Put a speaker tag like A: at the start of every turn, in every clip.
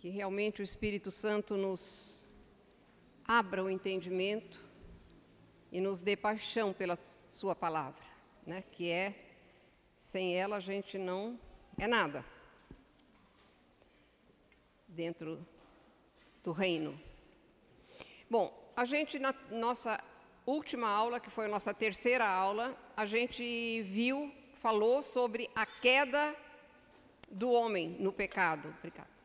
A: que realmente o Espírito Santo nos abra o entendimento e nos dê paixão pela Sua palavra, né? que é, sem ela a gente não é nada dentro do reino. Bom, a gente, na nossa última aula, que foi a nossa terceira aula, a gente viu, falou sobre a queda do homem no pecado. Obrigada.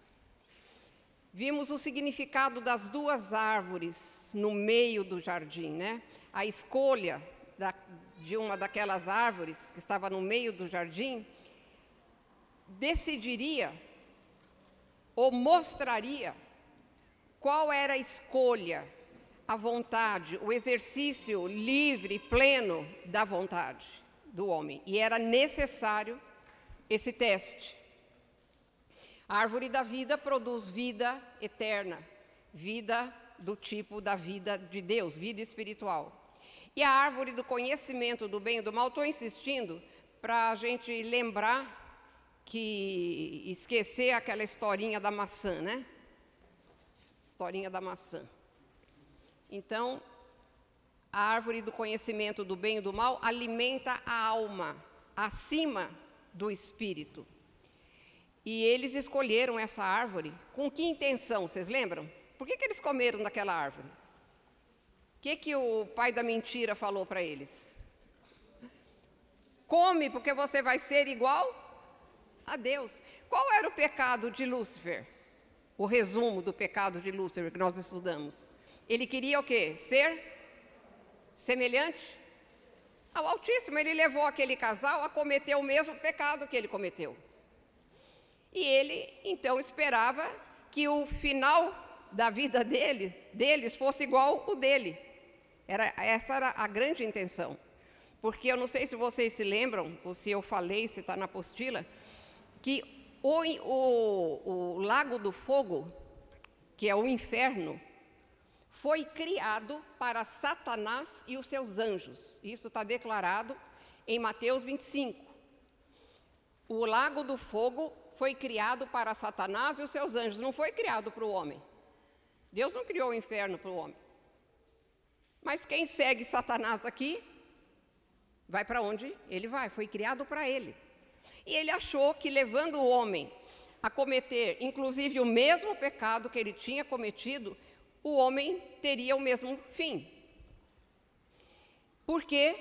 A: Vimos o significado das duas árvores no meio do jardim, né? A escolha da, de uma daquelas árvores que estava no meio do jardim decidiria ou mostraria qual era a escolha, a vontade, o exercício livre, pleno da vontade do homem. E era necessário esse teste. A árvore da vida produz vida eterna, vida do tipo da vida de Deus, vida espiritual. E a árvore do conhecimento do bem e do mal, estou insistindo para a gente lembrar que esquecer aquela historinha da maçã, né? Historinha da maçã. Então, a árvore do conhecimento do bem e do mal alimenta a alma acima do espírito. E eles escolheram essa árvore com que intenção? Vocês lembram? Por que, que eles comeram daquela árvore? O que, que o pai da mentira falou para eles? Come, porque você vai ser igual a Deus. Qual era o pecado de Lúcifer? O resumo do pecado de Lúcifer que nós estudamos. Ele queria o quê? Ser semelhante ao Altíssimo. Ele levou aquele casal a cometer o mesmo pecado que ele cometeu. E ele então esperava que o final da vida dele, deles fosse igual o dele. Era, essa era a grande intenção. Porque eu não sei se vocês se lembram, ou se eu falei, se está na apostila, que o, o, o Lago do Fogo, que é o inferno, foi criado para Satanás e os seus anjos. Isso está declarado em Mateus 25. O Lago do Fogo foi criado para Satanás e os seus anjos, não foi criado para o homem. Deus não criou o inferno para o homem. Mas quem segue Satanás aqui, vai para onde ele vai, foi criado para ele. E ele achou que levando o homem a cometer, inclusive, o mesmo pecado que ele tinha cometido, o homem teria o mesmo fim. Porque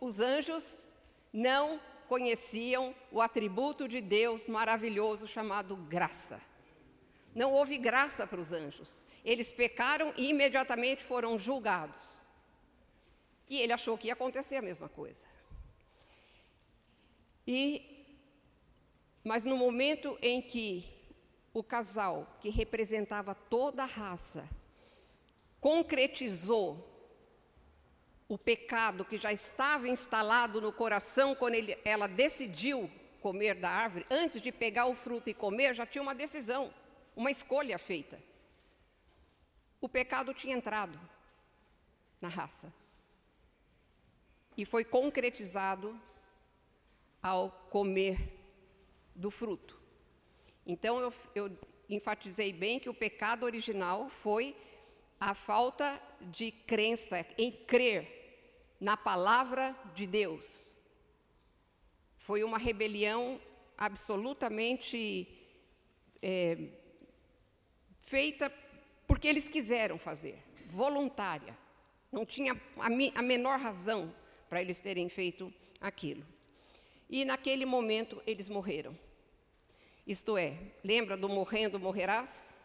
A: os anjos não conheciam o atributo de Deus maravilhoso chamado graça. Não houve graça para os anjos. Eles pecaram e imediatamente foram julgados. E ele achou que ia acontecer a mesma coisa. E mas no momento em que o casal, que representava toda a raça, concretizou o pecado que já estava instalado no coração quando ele, ela decidiu comer da árvore, antes de pegar o fruto e comer, já tinha uma decisão, uma escolha feita. O pecado tinha entrado na raça e foi concretizado ao comer do fruto. Então eu, eu enfatizei bem que o pecado original foi a falta de crença em crer na palavra de Deus. Foi uma rebelião absolutamente é, feita porque eles quiseram fazer, voluntária. Não tinha a, menor razão para eles terem feito aquilo. E naquele momento eles morreram. Isto é, lembra do morrendo morrerás?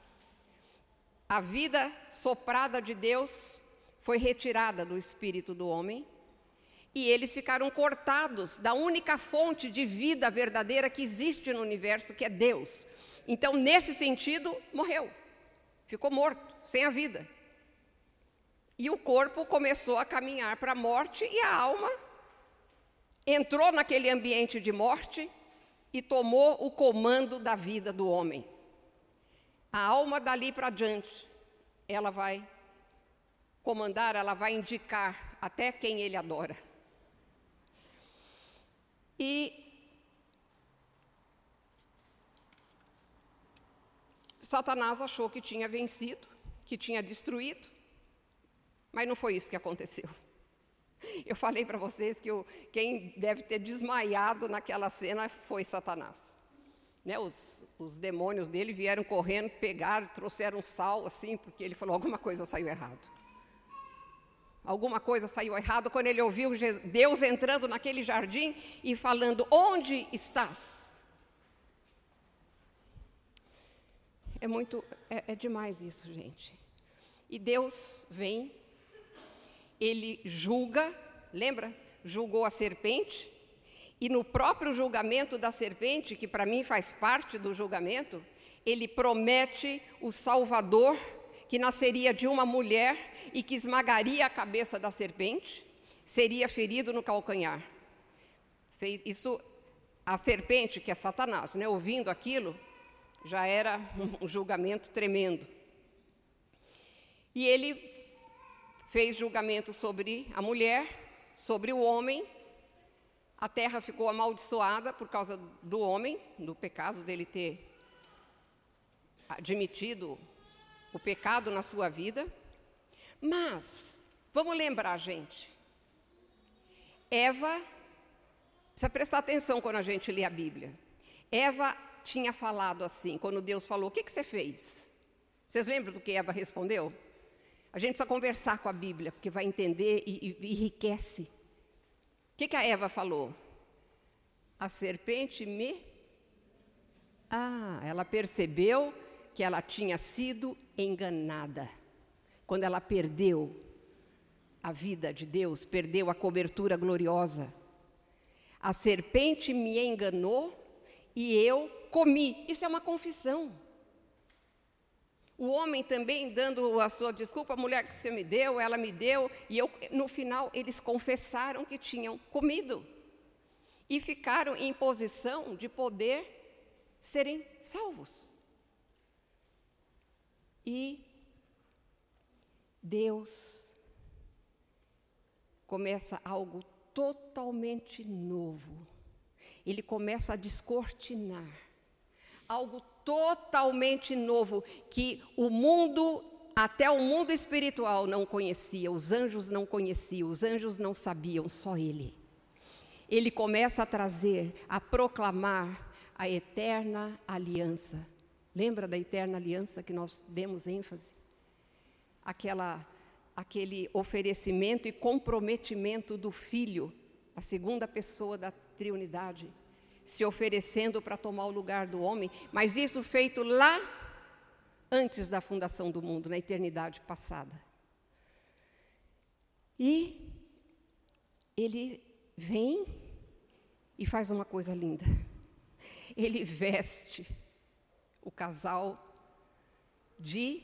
A: A vida soprada de Deus foi retirada do espírito do homem e eles ficaram cortados da única fonte de vida verdadeira que existe no universo, que é Deus. Então, nesse sentido, morreu, ficou morto, sem a vida. E o corpo começou a caminhar para a morte e a alma entrou naquele ambiente de morte e tomou o comando da vida do homem. A alma dali para diante, ela vai comandar, ela vai indicar até quem ele adora. E Satanás achou que tinha vencido, que tinha destruído, mas não foi isso que aconteceu. Eu falei para vocês que quem deve ter desmaiado naquela cena foi Satanás. Né, os, os, demônios dele vieram correndo, pegaram, trouxeram sal, assim, porque ele falou: alguma coisa saiu errado. Alguma coisa saiu errado quando ele ouviu Deus entrando naquele jardim e falando: Onde estás? É muito, é, é demais isso, gente. E Deus vem, ele julga, lembra? Julgou a serpente, e no próprio julgamento da serpente, que para mim faz parte do julgamento, ele promete o Salvador que nasceria de uma mulher e que esmagaria a cabeça da serpente, seria ferido no calcanhar. Fez isso a serpente, que é Satanás, né, ouvindo aquilo, já era um julgamento tremendo. E ele fez julgamento sobre a mulher, sobre o homem. A terra ficou amaldiçoada por causa do homem, do pecado dele ter admitido o pecado na sua vida. Mas, vamos lembrar, gente, Eva, precisa prestar atenção quando a gente lê a Bíblia. Eva tinha falado assim, quando Deus falou: O que, que você fez? Vocês lembram do que Eva respondeu? A gente precisa conversar com a Bíblia, porque vai entender e, e enriquece. O que, que a Eva falou? A serpente me. Ah, ela percebeu que ela tinha sido enganada. Quando ela perdeu a vida de Deus, perdeu a cobertura gloriosa. A serpente me enganou e eu comi. Isso é uma confissão. O homem também dando a sua desculpa, a mulher que você me deu, ela me deu, e eu, no final eles confessaram que tinham comido e ficaram em posição de poder serem salvos. E Deus começa algo totalmente novo. Ele começa a descortinar algo totalmente novo que o mundo, até o mundo espiritual, não conhecia, os anjos não conheciam, os anjos não sabiam, só ele. Ele começa a trazer, a proclamar a eterna aliança Lembra da eterna aliança que nós demos ênfase? Aquela, aquele oferecimento e comprometimento do Filho, a segunda pessoa da Trinidade, se oferecendo para tomar o lugar do homem, mas isso feito lá antes da fundação do mundo, na eternidade passada. E ele vem e faz uma coisa linda. Ele veste o casal de,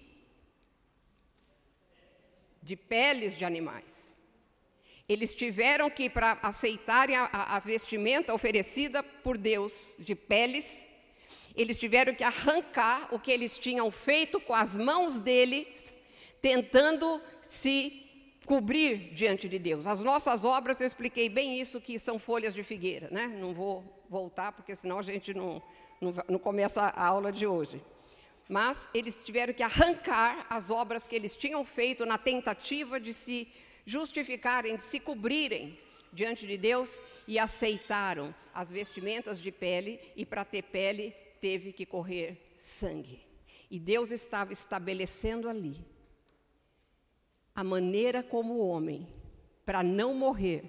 A: de peles de animais. Eles tiveram que, para aceitarem a, a, vestimenta oferecida por Deus de peles, eles tiveram que arrancar o que eles tinham feito com as mãos deles, tentando se cobrir diante de Deus. As nossas obras, eu expliquei bem isso, que são folhas de figueira, né? Não vou voltar, porque senão a gente não, não, não começa a aula de hoje. Mas eles tiveram que arrancar as obras que eles tinham feito na tentativa de se justificarem, de se cobrirem diante de Deus e aceitaram as vestimentas de pele, e para ter pele teve que correr sangue. E Deus estava estabelecendo ali a maneira como o homem, para não morrer,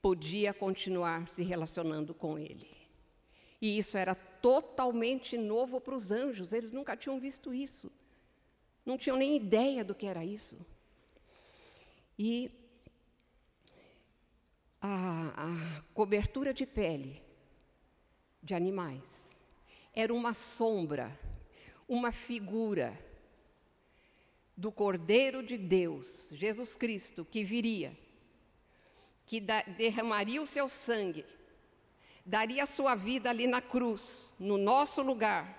A: podia continuar se relacionando com Ele. E isso era totalmente novo para os anjos, eles nunca tinham visto isso. Não tinham nem ideia do que era isso. E a, a cobertura de pele de animais era uma sombra, uma figura do Cordeiro de Deus, Jesus Cristo, que viria, que derramaria o seu sangue daria a sua vida ali na cruz, no nosso lugar,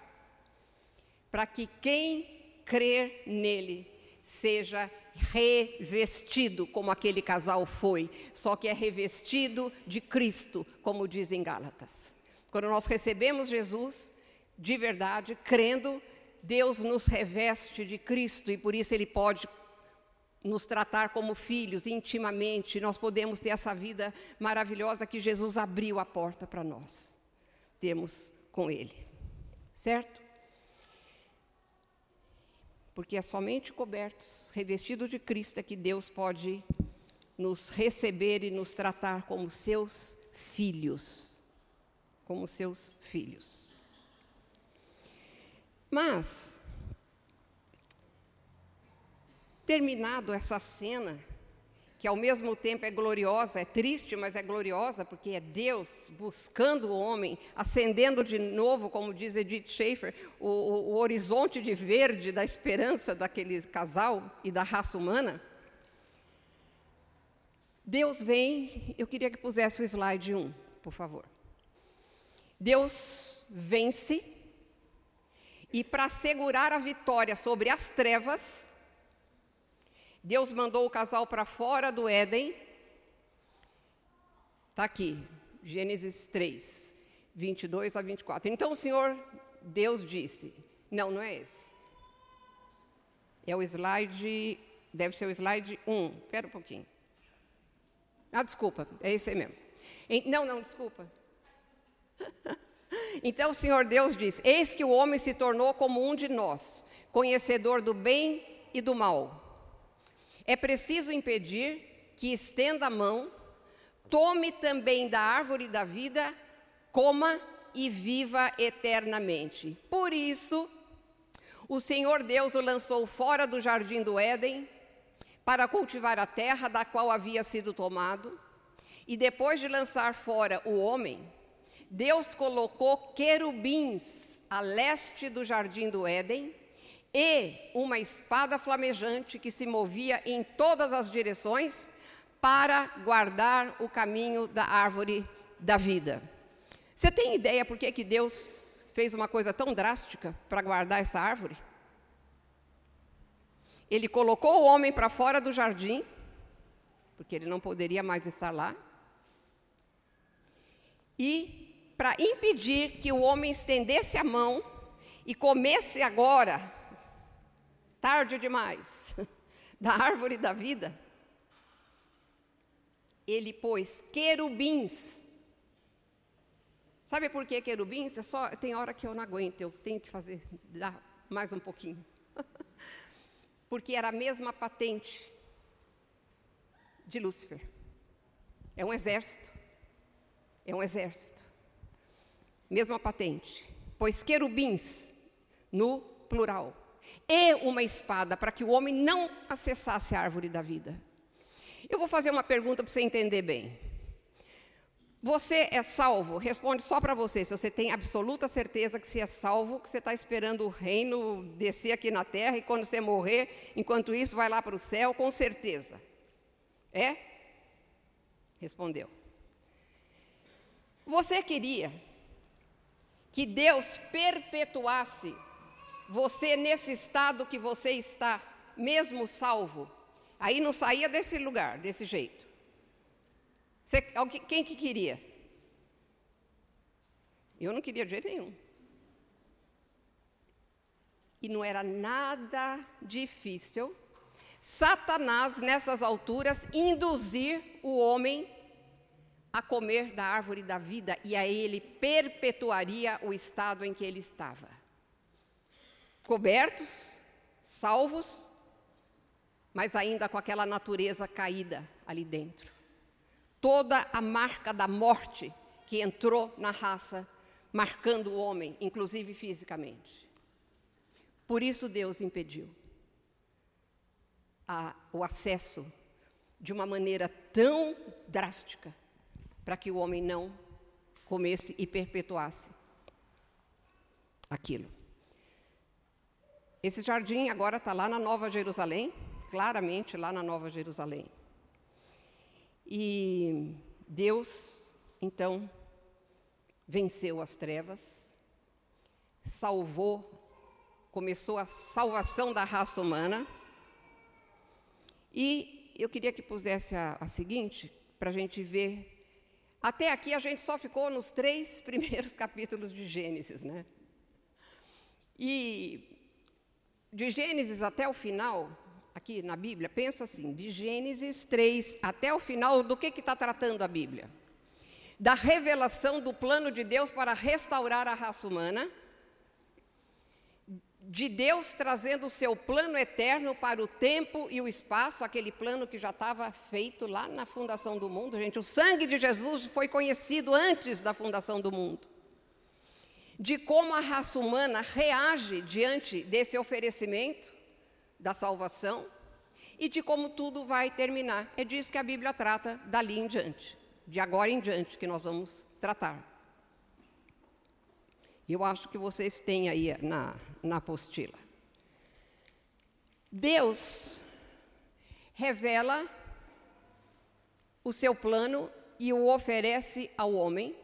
A: para que quem crer nele seja revestido como aquele casal foi, só que é revestido de Cristo, como dizem Gálatas. Quando nós recebemos Jesus, de verdade, crendo, Deus nos reveste de Cristo e por isso Ele pode nos tratar como filhos intimamente, nós podemos ter essa vida maravilhosa que Jesus abriu a porta para nós. Temos com Ele, certo? Porque é somente cobertos, revestidos de Cristo, é que Deus pode nos receber e nos tratar como seus filhos. Como seus filhos. Mas, terminado essa cena, que ao mesmo tempo é gloriosa, é triste, mas é gloriosa, porque é Deus buscando o homem, acendendo de novo, como diz Edith Schaefer, o, o, o horizonte de verde da esperança daquele casal e da raça humana. Deus vem, eu queria que pusesse o slide 1, por favor. Deus vence, e para assegurar a vitória sobre as trevas, Deus mandou o casal para fora do Éden. Está aqui, Gênesis 3, 22 a 24. Então o Senhor, Deus disse: Não, não é esse. É o slide, deve ser o slide 1. Espera um pouquinho. Ah, desculpa, é esse aí mesmo. Não, não, desculpa. Então o Senhor Deus disse: Eis que o homem se tornou como um de nós, conhecedor do bem e do mal. É preciso impedir que estenda a mão, tome também da árvore da vida, coma e viva eternamente. Por isso, o Senhor Deus o lançou fora do jardim do Éden para cultivar a terra da qual havia sido tomado. E depois de lançar fora o homem, Deus colocou querubins a leste do jardim do Éden e uma espada flamejante que se movia em todas as direções para guardar o caminho da árvore da vida. Você tem ideia por que, que Deus fez uma coisa tão drástica para guardar essa árvore? Ele colocou o homem para fora do jardim, porque ele não poderia mais estar lá, e para impedir que o homem estendesse a mão e comesse agora tarde demais, da árvore da vida, ele pôs querubins. Sabe por que querubins? É só, tem hora que eu não aguento, eu tenho que fazer, dar mais um pouquinho. Porque era a mesma patente de Lúcifer. É um exército. É um exército. Mesma patente. Pois querubins no plural e uma espada, para que o homem não acessasse a árvore da vida. Eu vou fazer uma pergunta para você entender bem. Você é salvo? Responde só para você, se você tem absoluta certeza que você é salvo, que você está esperando o reino descer aqui na terra e quando você morrer, enquanto isso, vai lá para o céu, com certeza. É? Respondeu. Você queria que Deus perpetuasse você nesse estado que você está, mesmo salvo, aí não saía desse lugar, desse jeito. Você, quem que queria? Eu não queria de jeito nenhum. E não era nada difícil Satanás, nessas alturas, induzir o homem a comer da árvore da vida, e aí ele perpetuaria o estado em que ele estava cobertos, salvos, mas ainda com aquela natureza caída ali dentro. Toda a marca da morte que entrou na raça, marcando o homem, inclusive fisicamente. Por isso Deus impediu a, o acesso de uma maneira tão drástica para que o homem não comesse e perpetuasse aquilo. Esse jardim agora está lá na Nova Jerusalém, claramente lá na Nova Jerusalém. E Deus, então, venceu as trevas, salvou, começou a salvação da raça humana. E eu queria que pusesse a, a seguinte, para a gente ver. Até aqui a gente só ficou nos três primeiros capítulos de Gênesis, né? E de Gênesis até o final, aqui na Bíblia, pensa assim, de Gênesis 3 até o final, do que está tratando a Bíblia? Da revelação do plano de Deus para restaurar a raça humana, de Deus trazendo o seu plano eterno para o tempo e o espaço, aquele plano que já estava feito lá na fundação do mundo. Gente, o sangue de Jesus foi conhecido antes da fundação do mundo. De como a raça humana reage diante desse oferecimento da salvação e de como tudo vai terminar. É disso que a Bíblia trata dali em diante, de agora em diante, que nós vamos tratar. Eu acho que vocês têm aí na, na apostila. Deus revela o seu plano e o oferece ao homem.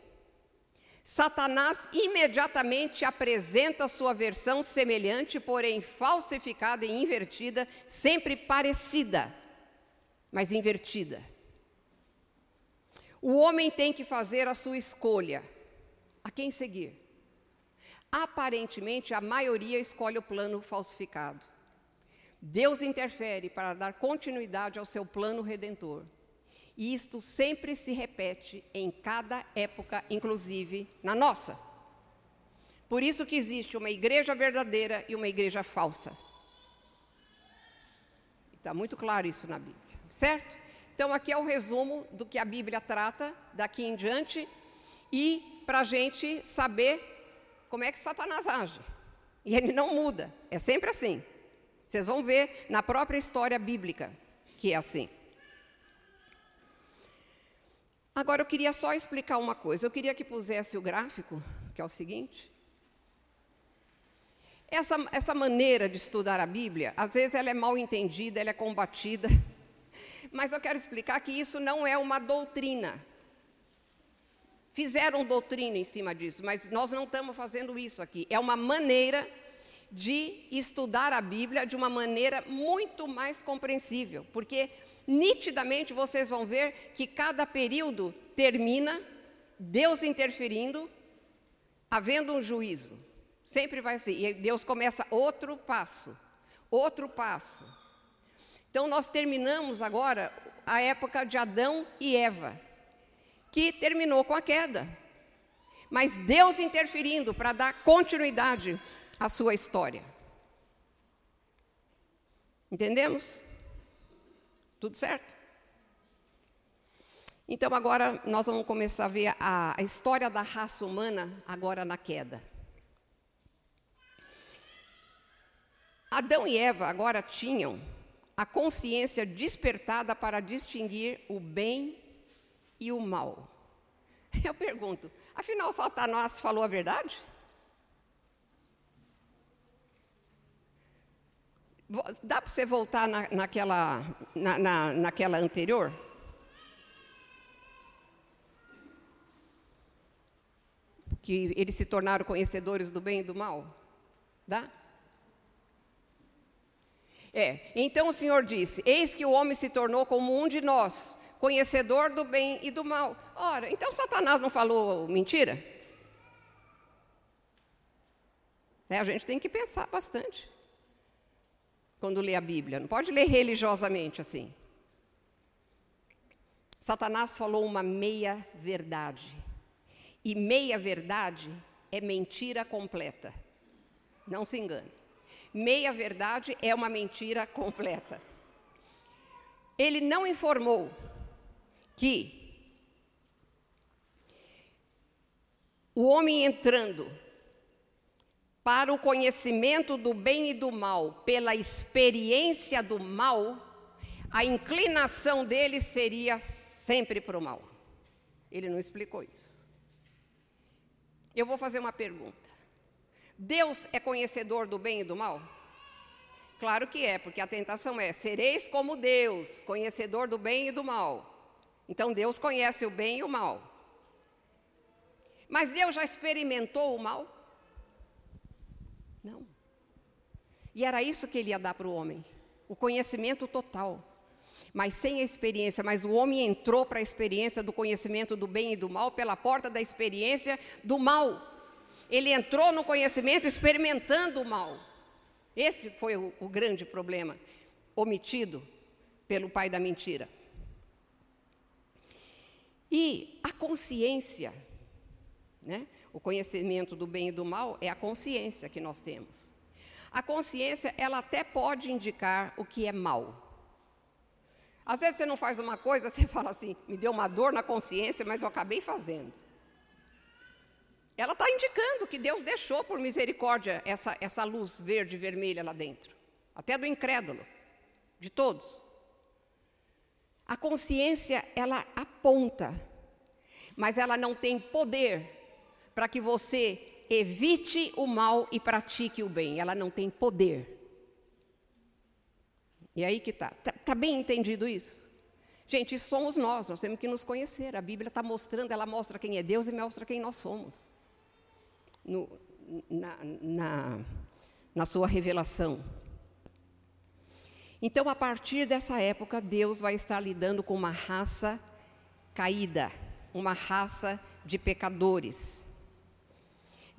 A: Satanás imediatamente apresenta sua versão semelhante, porém falsificada e invertida, sempre parecida, mas invertida. O homem tem que fazer a sua escolha. A quem seguir? Aparentemente, a maioria escolhe o plano falsificado. Deus interfere para dar continuidade ao seu plano redentor. E isto sempre se repete em cada época, inclusive na nossa. Por isso que existe uma igreja verdadeira e uma igreja falsa. Está muito claro isso na Bíblia, certo? Então, aqui é o resumo do que a Bíblia trata daqui em diante e para a gente saber como é que Satanás age. E ele não muda, é sempre assim. Vocês vão ver na própria história bíblica que é assim. Agora eu queria só explicar uma coisa. Eu queria que pusesse o gráfico, que é o seguinte. Essa, essa maneira de estudar a Bíblia, às vezes ela é mal entendida, ela é combatida. Mas eu quero explicar que isso não é uma doutrina. Fizeram doutrina em cima disso, mas nós não estamos fazendo isso aqui. É uma maneira de estudar a Bíblia de uma maneira muito mais compreensível, porque nitidamente vocês vão ver que cada período termina Deus interferindo, havendo um juízo. Sempre vai assim. E Deus começa outro passo, outro passo. Então nós terminamos agora a época de Adão e Eva que terminou com a queda. Mas Deus interferindo para dar continuidade à sua história. Entendemos? Tudo certo? Então agora nós vamos começar a ver a, a história da raça humana agora na queda. Adão e Eva agora tinham a consciência despertada para distinguir o bem e o mal. Eu pergunto, afinal Satanás falou a verdade? Dá para você voltar na, naquela, na, na, naquela anterior? Que eles se tornaram conhecedores do bem e do mal? Dá? É, então o Senhor disse: Eis que o homem se tornou como um de nós, conhecedor do bem e do mal. Ora, então Satanás não falou mentira? É, a gente tem que pensar bastante quando lê a Bíblia. Não pode ler religiosamente assim. Satanás falou uma meia verdade. E meia verdade é mentira completa. Não se engane. Meia verdade é uma mentira completa. Ele não informou que o homem entrando para o conhecimento do bem e do mal pela experiência do mal, a inclinação dele seria sempre para o mal. Ele não explicou isso. Eu vou fazer uma pergunta. Deus é conhecedor do bem e do mal? Claro que é, porque a tentação é: sereis como Deus, conhecedor do bem e do mal. Então Deus conhece o bem e o mal. Mas Deus já experimentou o mal? Não. E era isso que ele ia dar para o homem: o conhecimento total. Mas sem a experiência, mas o homem entrou para a experiência do conhecimento do bem e do mal pela porta da experiência do mal. Ele entrou no conhecimento experimentando o mal. Esse foi o, o grande problema omitido pelo pai da mentira. E a consciência, né? o conhecimento do bem e do mal é a consciência que nós temos. A consciência, ela até pode indicar o que é mal. Às vezes você não faz uma coisa, você fala assim, me deu uma dor na consciência, mas eu acabei fazendo. Ela está indicando que Deus deixou por misericórdia essa, essa luz verde e vermelha lá dentro, até do incrédulo, de todos. A consciência, ela aponta, mas ela não tem poder para que você evite o mal e pratique o bem. Ela não tem poder. E aí que está. Está tá bem entendido isso? Gente, somos nós, nós temos que nos conhecer. A Bíblia está mostrando, ela mostra quem é Deus e mostra quem nós somos. No, na, na, na sua revelação. Então, a partir dessa época, Deus vai estar lidando com uma raça caída, uma raça de pecadores.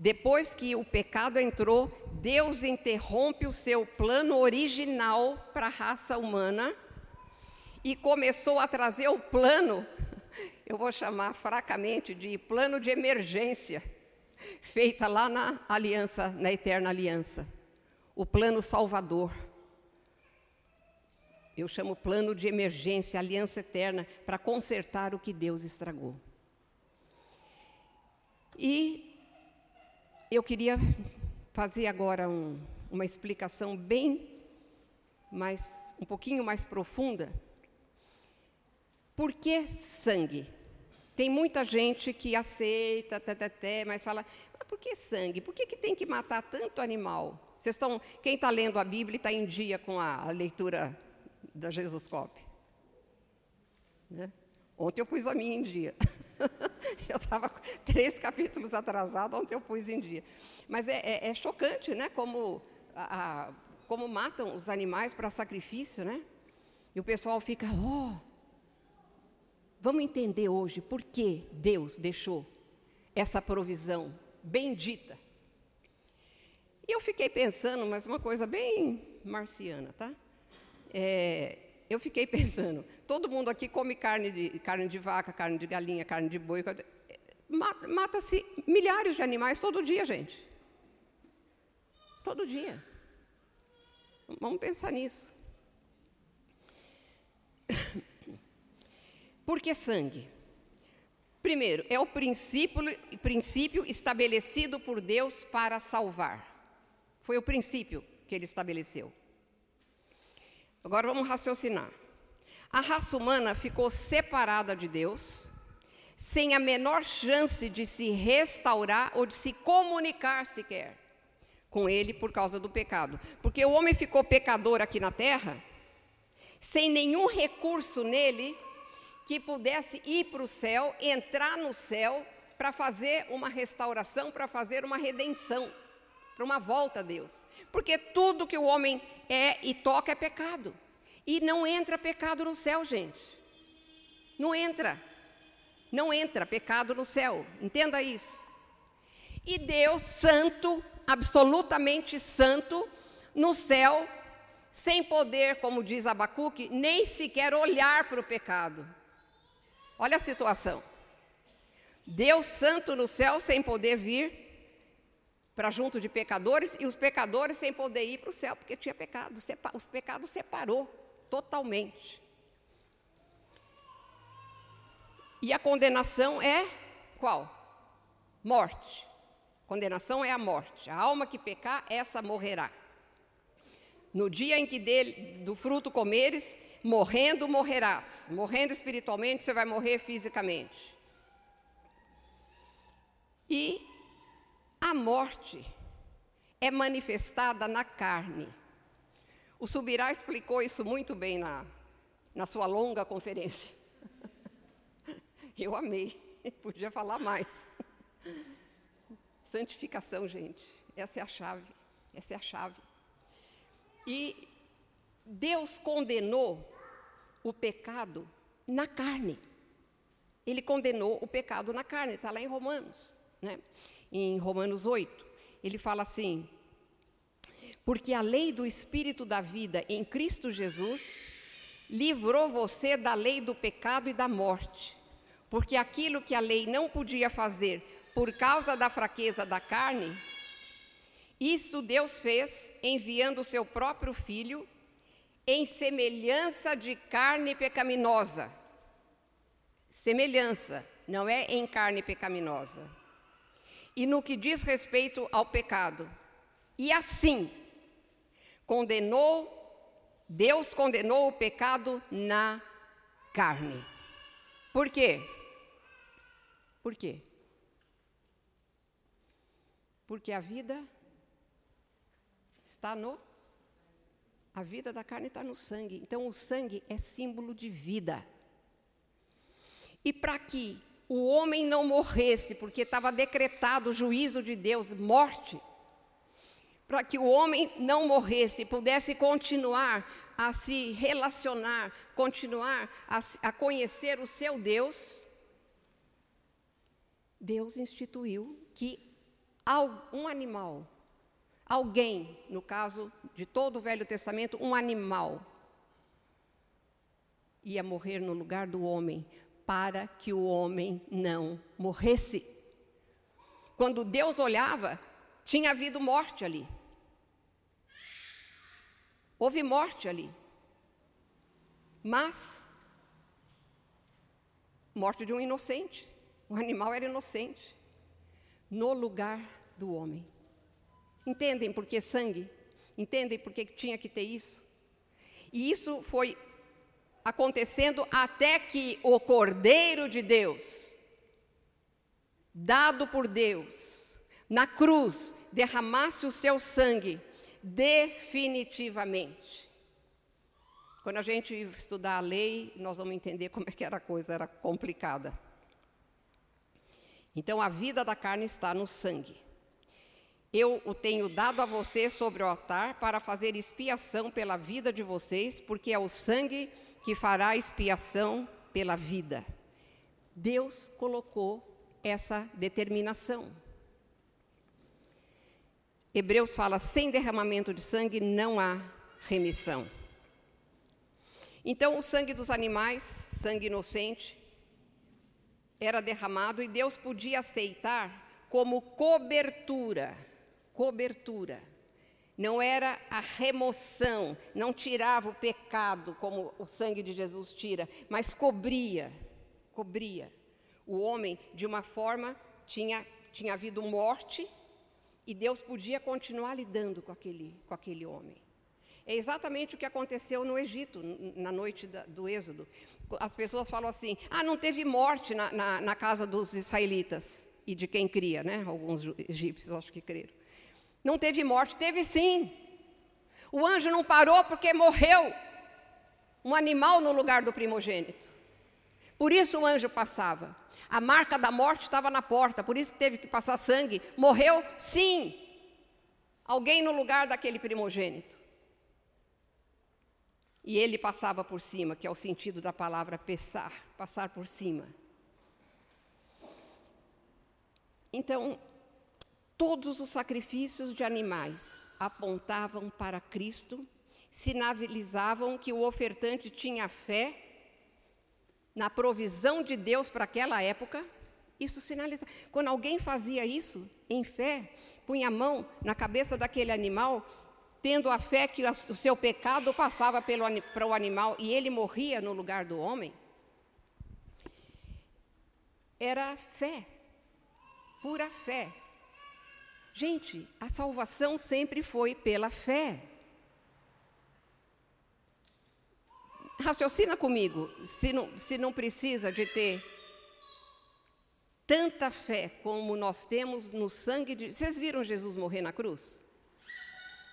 A: Depois que o pecado entrou, Deus interrompe o seu plano original para a raça humana e começou a trazer o plano, eu vou chamar fracamente de plano de emergência, feita lá na aliança, na eterna aliança. O plano salvador. Eu chamo plano de emergência, aliança eterna, para consertar o que Deus estragou. E eu queria fazer agora um, uma explicação bem mais, um pouquinho mais profunda. Por que sangue? Tem muita gente que aceita, tê, mas fala, mas por que sangue? Por que, que tem que matar tanto animal? Vocês estão, quem está lendo a Bíblia está em dia com a, a leitura da Jesus Cop. Né? Ontem eu pus a minha em dia. eu estava três capítulos atrasado, ontem eu pus em dia. Mas é, é, é chocante, né? Como, a, a, como matam os animais para sacrifício, né? E o pessoal fica, oh, vamos entender hoje por que Deus deixou essa provisão bendita. E eu fiquei pensando, mas uma coisa bem marciana, tá? É, eu fiquei pensando, todo mundo aqui come carne de, carne de vaca, carne de galinha, carne de boi. Mata-se milhares de animais todo dia, gente. Todo dia. Vamos pensar nisso. Por que sangue? Primeiro, é o princípio, princípio estabelecido por Deus para salvar. Foi o princípio que ele estabeleceu. Agora vamos raciocinar. A raça humana ficou separada de Deus, sem a menor chance de se restaurar ou de se comunicar sequer com Ele por causa do pecado. Porque o homem ficou pecador aqui na terra, sem nenhum recurso nele que pudesse ir para o céu, entrar no céu, para fazer uma restauração, para fazer uma redenção, para uma volta a Deus. Porque tudo que o homem é e toca é pecado. E não entra pecado no céu, gente. Não entra. Não entra pecado no céu. Entenda isso. E Deus, santo, absolutamente santo, no céu, sem poder, como diz Abacuque, nem sequer olhar para o pecado. Olha a situação. Deus santo no céu, sem poder vir para junto de pecadores e os pecadores sem poder ir para o céu, porque tinha pecado. Os pecados separou totalmente. E a condenação é qual? Morte. Condenação é a morte. A alma que pecar, essa morrerá. No dia em que dele, do fruto comeres, morrendo morrerás. Morrendo espiritualmente, você vai morrer fisicamente. E a morte é manifestada na carne. O Subirá explicou isso muito bem na, na sua longa conferência. Eu amei, podia falar mais. Santificação, gente, essa é a chave, essa é a chave. E Deus condenou o pecado na carne. Ele condenou o pecado na carne, está lá em Romanos. Né? Em Romanos 8. Ele fala assim: Porque a lei do Espírito da vida em Cristo Jesus livrou você da lei do pecado e da morte. Porque aquilo que a lei não podia fazer por causa da fraqueza da carne, isso Deus fez enviando o seu próprio filho em semelhança de carne pecaminosa. Semelhança, não é em carne pecaminosa. E no que diz respeito ao pecado. E assim, condenou, Deus condenou o pecado na carne. Por quê? Por quê? Porque a vida está no. A vida da carne está no sangue. Então, o sangue é símbolo de vida. E para que o homem não morresse, porque estava decretado o juízo de Deus, morte, para que o homem não morresse, pudesse continuar a se relacionar, continuar a, a conhecer o seu Deus, Deus instituiu que um animal, alguém, no caso de todo o Velho Testamento, um animal, ia morrer no lugar do homem, para que o homem não morresse. Quando Deus olhava, tinha havido morte ali. Houve morte ali. Mas, morte de um inocente. O animal era inocente. No lugar do homem. Entendem por que sangue? Entendem por que tinha que ter isso? E isso foi acontecendo até que o Cordeiro de Deus, dado por Deus, na cruz, derramasse o seu sangue definitivamente. Quando a gente estudar a lei, nós vamos entender como é que era a coisa, era complicada. Então a vida da carne está no sangue. Eu o tenho dado a vocês sobre o altar para fazer expiação pela vida de vocês, porque é o sangue que fará expiação pela vida. Deus colocou essa determinação. Hebreus fala: sem derramamento de sangue não há remissão. Então, o sangue dos animais, sangue inocente, era derramado e Deus podia aceitar como cobertura. Cobertura. Não era a remoção, não tirava o pecado como o sangue de Jesus tira, mas cobria, cobria. O homem, de uma forma, tinha, tinha havido morte e Deus podia continuar lidando com aquele, com aquele homem. É exatamente o que aconteceu no Egito, na noite da, do Êxodo. As pessoas falam assim: ah, não teve morte na, na, na, casa dos israelitas e de quem cria, né? Alguns egípcios acho que creram. Não teve morte, teve sim. O anjo não parou porque morreu um animal no lugar do primogênito. Por isso o anjo passava. A marca da morte estava na porta, por isso teve que passar sangue. Morreu? Sim. Alguém no lugar daquele primogênito. E ele passava por cima, que é o sentido da palavra passar, passar por cima. Então, Todos os sacrifícios de animais apontavam para Cristo, sinalizavam que o ofertante tinha fé na provisão de Deus para aquela época. Isso sinaliza. Quando alguém fazia isso em fé, punha a mão na cabeça daquele animal, tendo a fé que o seu pecado passava pelo, para o animal e ele morria no lugar do homem, era fé, pura fé. Gente, a salvação sempre foi pela fé. Raciocina comigo, se não, se não precisa de ter tanta fé como nós temos no sangue de. Vocês viram Jesus morrer na cruz?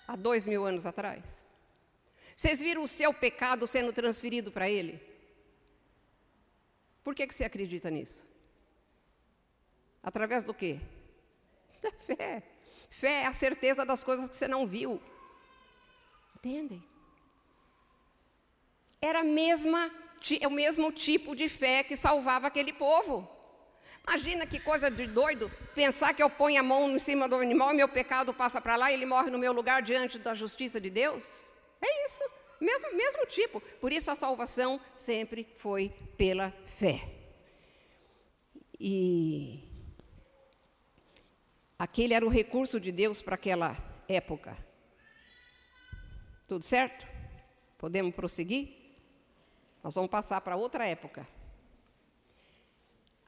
A: Há dois mil anos atrás? Vocês viram o seu pecado sendo transferido para ele? Por que, que você acredita nisso? Através do quê? Da fé. Fé é a certeza das coisas que você não viu. Entendem? Era mesma, o mesmo tipo de fé que salvava aquele povo. Imagina que coisa de doido pensar que eu ponho a mão em cima do animal meu pecado passa para lá e ele morre no meu lugar diante da justiça de Deus. É isso, mesmo, mesmo tipo. Por isso a salvação sempre foi pela fé. E aquele era o recurso de Deus para aquela época. Tudo certo? Podemos prosseguir? Nós vamos passar para outra época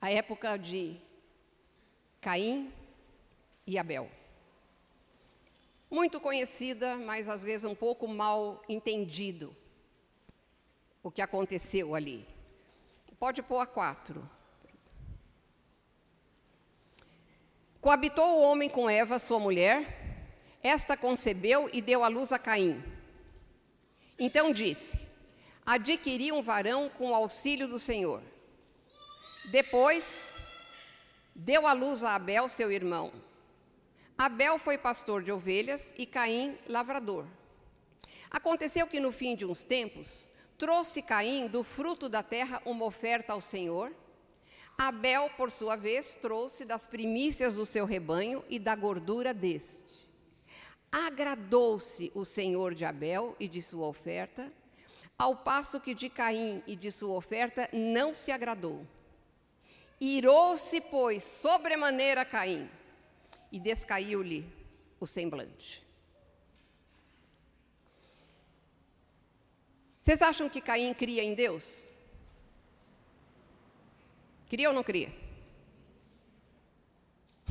A: a época de Caim e Abel. Muito conhecida, mas às vezes um pouco mal entendido o que aconteceu ali. Pode pôr a quatro. Coabitou o homem com Eva, sua mulher, esta concebeu e deu à luz a Caim. Então disse: Adquiri um varão com o auxílio do Senhor. Depois, deu à luz a Abel, seu irmão. Abel foi pastor de ovelhas e Caim lavrador. Aconteceu que no fim de uns tempos, trouxe Caim do fruto da terra uma oferta ao Senhor. Abel, por sua vez, trouxe das primícias do seu rebanho e da gordura deste. Agradou-se o Senhor de Abel e de sua oferta, ao passo que de Caim e de sua oferta não se agradou. Irou-se, pois, sobremaneira Caim, e descaiu-lhe o semblante. Vocês acham que Caim cria em Deus? Cria ou não cria?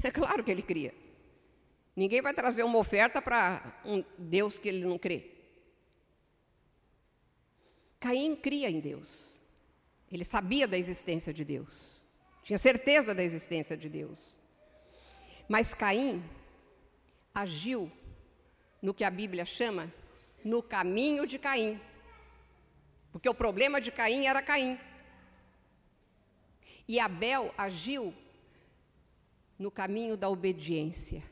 A: É claro que ele cria. Ninguém vai trazer uma oferta para um Deus que ele não crê. Caim cria em Deus. Ele sabia da existência de Deus tinha certeza da existência de Deus. Mas Caim agiu no que a Bíblia chama no caminho de Caim. Porque o problema de Caim era Caim. E Abel agiu no caminho da obediência.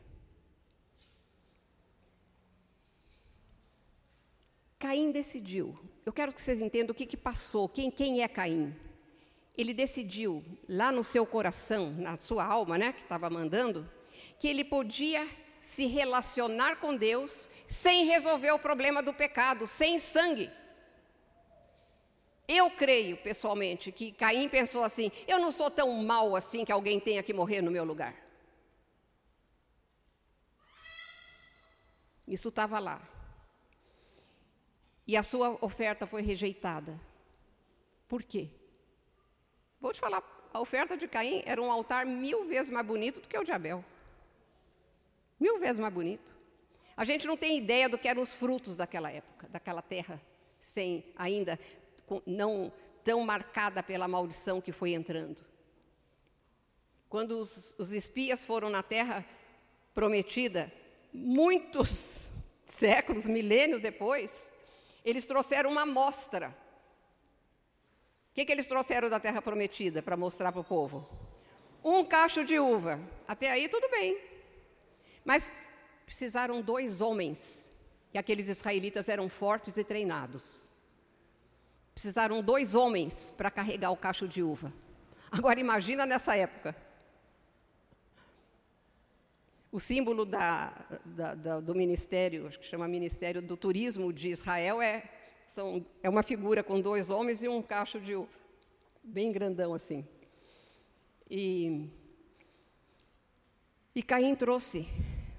A: Caim decidiu. Eu quero que vocês entendam o que, que passou, quem, quem é Caim ele decidiu, lá no seu coração, na sua alma, né, que estava mandando, que ele podia se relacionar com Deus sem resolver o problema do pecado, sem sangue. Eu creio, pessoalmente, que Caim pensou assim: eu não sou tão mal assim que alguém tenha que morrer no meu lugar. Isso estava lá. E a sua oferta foi rejeitada. Por quê? Vou te falar, a oferta de Caim era um altar mil vezes mais bonito do que o de Abel. Mil vezes mais bonito. A gente não tem ideia do que eram os frutos daquela época, daquela terra, sem ainda não tão marcada pela maldição que foi entrando. Quando os, os espias foram na terra prometida, muitos séculos, milênios depois, eles trouxeram uma amostra que, que eles trouxeram da terra prometida para mostrar para o povo? Um cacho de uva. Até aí tudo bem. Mas precisaram dois homens, e aqueles israelitas eram fortes e treinados. Precisaram dois homens para carregar o cacho de uva. Agora imagina nessa época. O símbolo da, da, da, do ministério, acho que chama Ministério do Turismo de Israel, é são, é uma figura com dois homens e um cacho de uva, bem grandão assim. E, e Caim trouxe,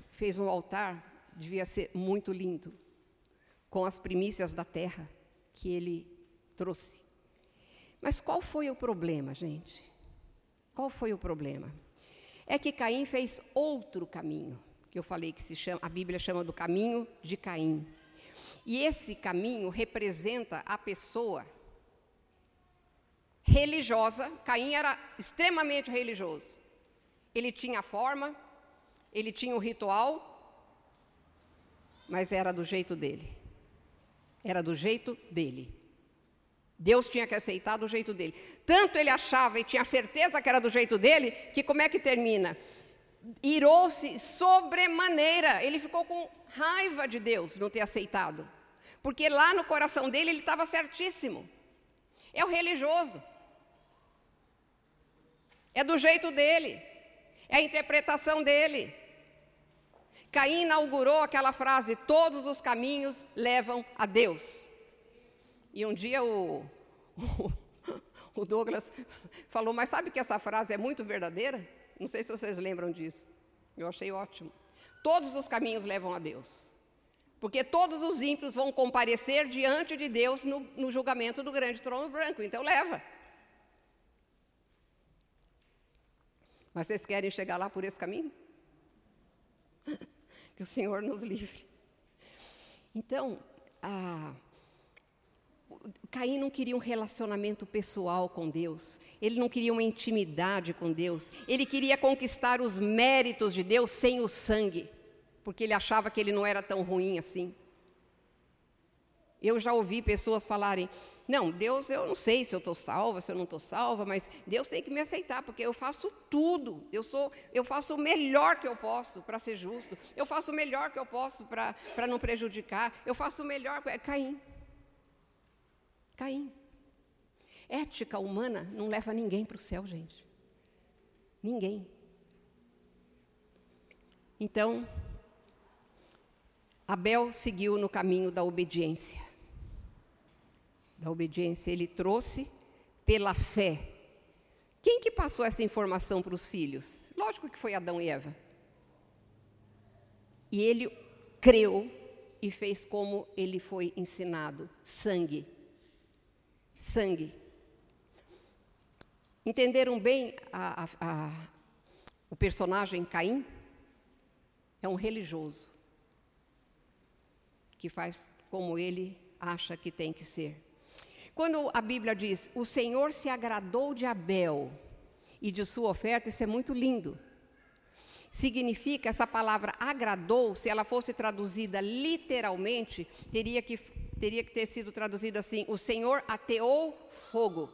A: fez um altar, devia ser muito lindo, com as primícias da terra que ele trouxe. Mas qual foi o problema, gente? Qual foi o problema? É que Caim fez outro caminho, que eu falei que se chama, a Bíblia chama do caminho de Caim. E esse caminho representa a pessoa religiosa. Caim era extremamente religioso. Ele tinha a forma, ele tinha o ritual, mas era do jeito dele. Era do jeito dele. Deus tinha que aceitar do jeito dele. Tanto ele achava e tinha certeza que era do jeito dele, que como é que termina? Irou-se sobremaneira. Ele ficou com raiva de Deus não ter aceitado. Porque lá no coração dele ele estava certíssimo. É o religioso. É do jeito dele. É a interpretação dele. Caim inaugurou aquela frase: todos os caminhos levam a Deus. E um dia o, o, Douglas falou: Mas sabe que essa frase é muito verdadeira? Não sei se vocês lembram disso. Eu achei ótimo. Todos os caminhos levam a Deus. Porque todos os ímpios vão comparecer diante de Deus no, no julgamento do grande trono branco. Então leva. Mas vocês querem chegar lá por esse caminho? que o Senhor nos livre. Então, a, Caim não queria um relacionamento pessoal com Deus, ele não queria uma intimidade com Deus, ele queria conquistar os méritos de Deus sem o sangue, porque ele achava que ele não era tão ruim assim. Eu já ouvi pessoas falarem: não, Deus, eu não sei se eu estou salva, se eu não estou salva, mas Deus tem que me aceitar, porque eu faço tudo. Eu, sou, eu faço o melhor que eu posso para ser justo. Eu faço o melhor que eu posso para não prejudicar. Eu faço o melhor. É Caim. Caim. Ética humana não leva ninguém para o céu, gente. Ninguém. Então, Abel seguiu no caminho da obediência da obediência, ele trouxe pela fé. Quem que passou essa informação para os filhos? Lógico que foi Adão e Eva. E ele creu e fez como ele foi ensinado: sangue. Sangue. Entenderam bem a, a, a, o personagem Caim? É um religioso que faz como ele acha que tem que ser. Quando a Bíblia diz, o Senhor se agradou de Abel e de sua oferta, isso é muito lindo. Significa, essa palavra agradou, se ela fosse traduzida literalmente, teria que, teria que ter sido traduzida assim: o Senhor ateou fogo.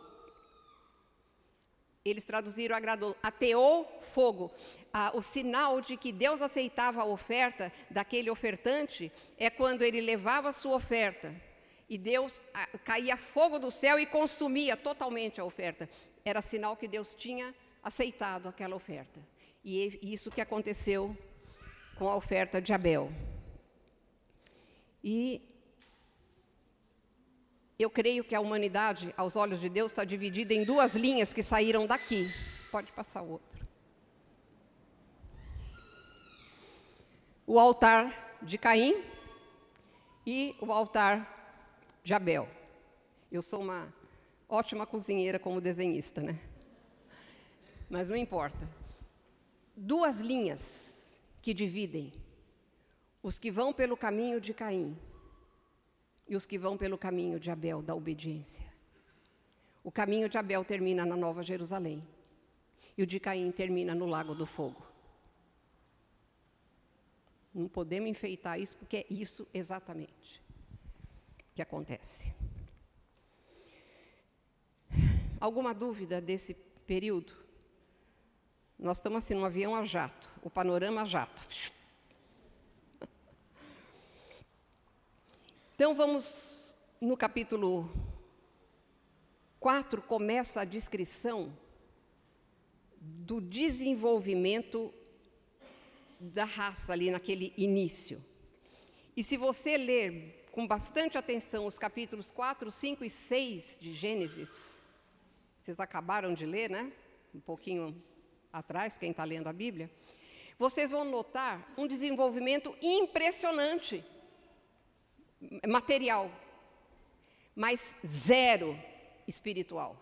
A: Eles traduziram agradou, ateou fogo. Ah, o sinal de que Deus aceitava a oferta daquele ofertante é quando ele levava a sua oferta e Deus caía fogo do céu e consumia totalmente a oferta. Era sinal que Deus tinha aceitado aquela oferta. E isso que aconteceu com a oferta de Abel. E eu creio que a humanidade, aos olhos de Deus, está dividida em duas linhas que saíram daqui. Pode passar outro. O altar de Caim e o altar de Abel. Eu sou uma ótima cozinheira como desenhista, né? Mas não importa. Duas linhas que dividem os que vão pelo caminho de Caim e os que vão pelo caminho de Abel, da obediência. O caminho de Abel termina na Nova Jerusalém e o de Caim termina no Lago do Fogo. Não podemos enfeitar isso porque é isso exatamente que acontece. Alguma dúvida desse período? Nós estamos assim num avião a jato, o panorama a jato. Então vamos no capítulo 4 começa a descrição do desenvolvimento da raça ali naquele início. E se você ler com bastante atenção os capítulos 4, 5 e 6 de Gênesis. Vocês acabaram de ler, né? Um pouquinho atrás, quem está lendo a Bíblia. Vocês vão notar um desenvolvimento impressionante material, mas zero espiritual.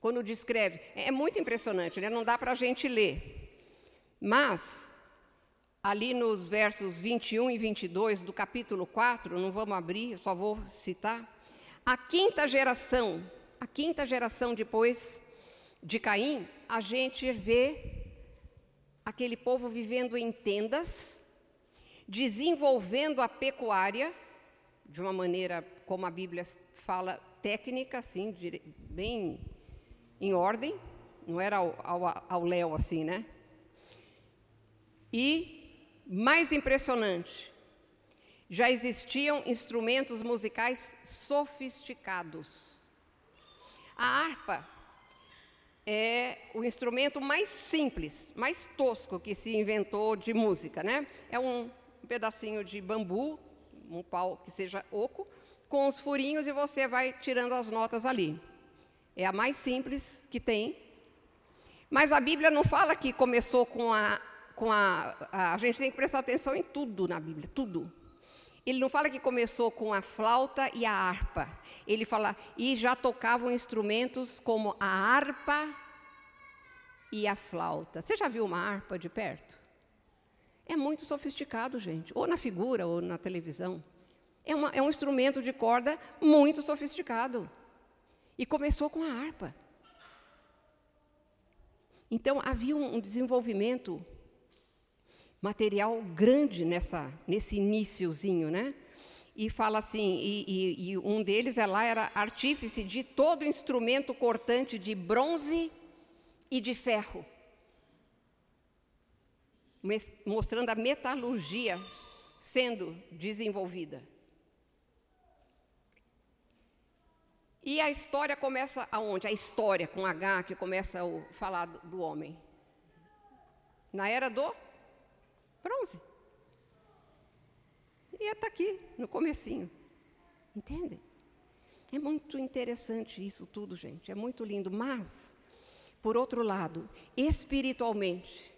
A: Quando descreve, é muito impressionante, né? não dá para a gente ler. Mas ali nos versos 21 e 22 do capítulo 4, não vamos abrir, só vou citar. A quinta geração, a quinta geração depois de Caim, a gente vê aquele povo vivendo em tendas, desenvolvendo a pecuária de uma maneira, como a Bíblia fala, técnica, assim, bem em ordem, não era ao, ao, ao léu assim, né? E mais impressionante, já existiam instrumentos musicais sofisticados. A harpa é o instrumento mais simples, mais tosco que se inventou de música, né? É um pedacinho de bambu, um pau que seja oco, com os furinhos e você vai tirando as notas ali. É a mais simples que tem. Mas a Bíblia não fala que começou com a com a, a, a gente tem que prestar atenção em tudo na Bíblia, tudo. Ele não fala que começou com a flauta e a harpa. Ele fala, e já tocavam instrumentos como a harpa e a flauta. Você já viu uma harpa de perto? É muito sofisticado, gente. Ou na figura, ou na televisão. É, uma, é um instrumento de corda muito sofisticado. E começou com a harpa. Então havia um desenvolvimento material grande nessa, nesse iníciozinho, né? E fala assim, e, e, e um deles é era artífice de todo instrumento cortante de bronze e de ferro, mostrando a metalurgia sendo desenvolvida. E a história começa aonde? A história com H que começa a falar do, homem. Na era do bronze. E está aqui, no comecinho. Entende? É muito interessante isso tudo, gente. É muito lindo. Mas, por outro lado, espiritualmente,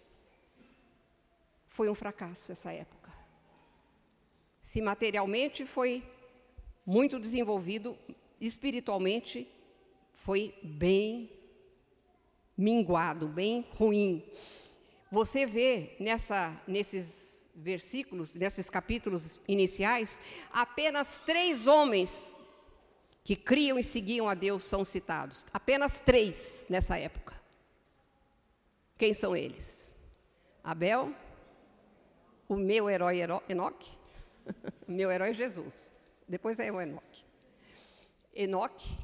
A: foi um fracasso essa época. Se materialmente foi muito desenvolvido, espiritualmente foi bem minguado, bem ruim. Você vê nessa, nesses versículos, nesses capítulos iniciais, apenas três homens que criam e seguiam a Deus são citados. Apenas três nessa época. Quem são eles? Abel, o meu herói Enoque, meu herói Jesus. Depois é o Enoque. Enoque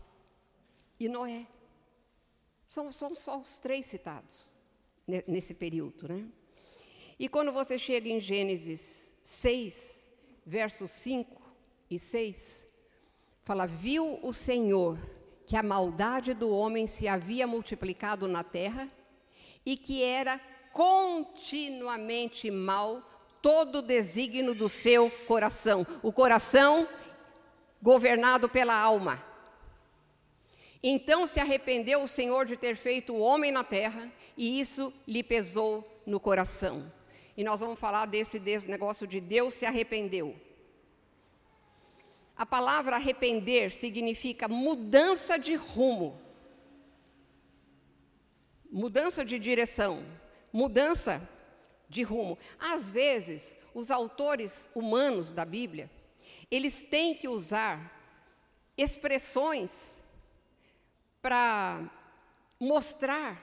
A: e Noé. São, são só os três citados nesse período. Né? E quando você chega em Gênesis 6, versos 5 e 6, fala: Viu o Senhor que a maldade do homem se havia multiplicado na terra e que era continuamente mal todo o desígnio do seu coração. O coração governado pela alma. Então se arrependeu o Senhor de ter feito o homem na terra e isso lhe pesou no coração. E nós vamos falar desse, desse negócio de Deus se arrependeu. A palavra arrepender significa mudança de rumo, mudança de direção, mudança de rumo. Às vezes, os autores humanos da Bíblia, eles têm que usar expressões para mostrar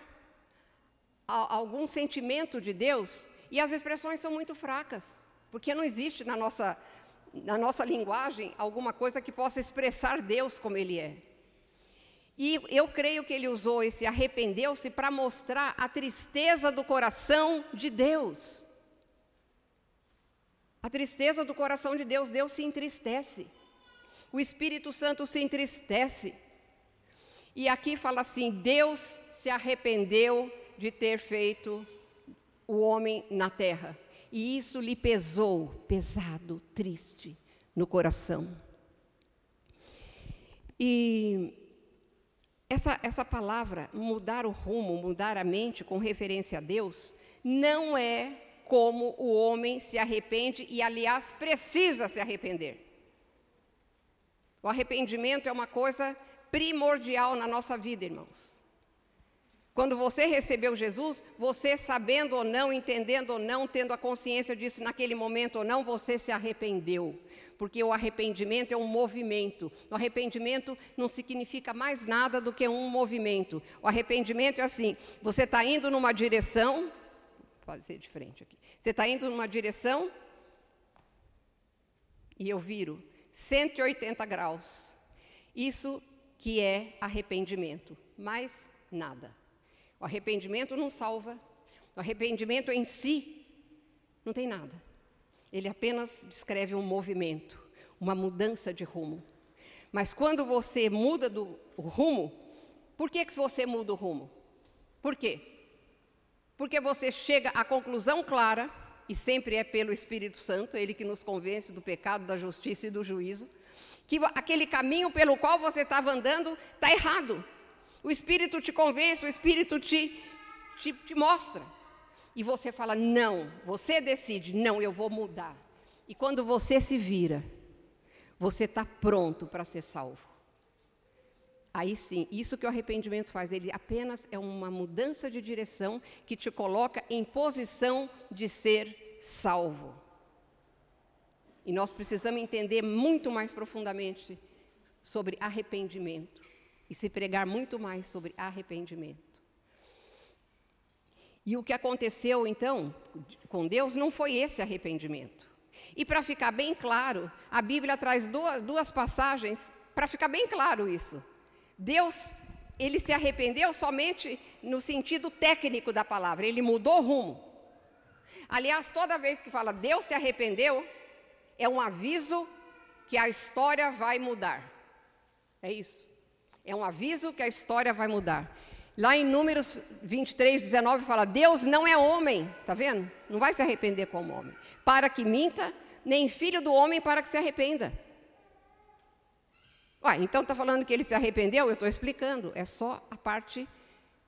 A: algum sentimento de Deus e as expressões são muito fracas, porque não existe na nossa, na nossa linguagem alguma coisa que possa expressar Deus como Ele é. E eu creio que ele usou esse arrependeu-se para mostrar a tristeza do coração de Deus. A tristeza do coração de Deus, Deus se entristece. O Espírito Santo se entristece. E aqui fala assim: Deus se arrependeu de ter feito o homem na terra. E isso lhe pesou, pesado, triste no coração. E essa, essa palavra, mudar o rumo, mudar a mente com referência a Deus, não é como o homem se arrepende e, aliás, precisa se arrepender. O arrependimento é uma coisa primordial na nossa vida, irmãos. Quando você recebeu Jesus, você sabendo ou não, entendendo ou não, tendo a consciência disso naquele momento ou não, você se arrependeu. Porque o arrependimento é um movimento. O arrependimento não significa mais nada do que um movimento. O arrependimento é assim: você está indo numa direção, pode ser de frente aqui. Você está indo numa direção e eu viro 180 graus. Isso que é arrependimento, mais nada. O arrependimento não salva. O arrependimento em si não tem nada. Ele apenas descreve um movimento, uma mudança de rumo. Mas quando você muda do rumo, por que, que você muda o rumo? Por quê? Porque você chega à conclusão clara, e sempre é pelo Espírito Santo, ele que nos convence do pecado, da justiça e do juízo, que aquele caminho pelo qual você estava andando está errado. O Espírito te convence, o Espírito te, te, te mostra. E você fala: não, você decide, não, eu vou mudar. E quando você se vira, você está pronto para ser salvo. Aí sim, isso que o arrependimento faz, ele apenas é uma mudança de direção que te coloca em posição de ser salvo. E nós precisamos entender muito mais profundamente sobre arrependimento e se pregar muito mais sobre arrependimento. E o que aconteceu então com Deus não foi esse arrependimento. E para ficar bem claro, a Bíblia traz duas, duas passagens para ficar bem claro isso. Deus, ele se arrependeu somente no sentido técnico da palavra, ele mudou rumo. Aliás, toda vez que fala Deus se arrependeu, é um aviso que a história vai mudar. É isso. É um aviso que a história vai mudar. Lá em Números 23, 19 fala: Deus não é homem, tá vendo? Não vai se arrepender como homem, para que minta, nem filho do homem para que se arrependa. Ué, então está falando que ele se arrependeu? Eu estou explicando. É só a parte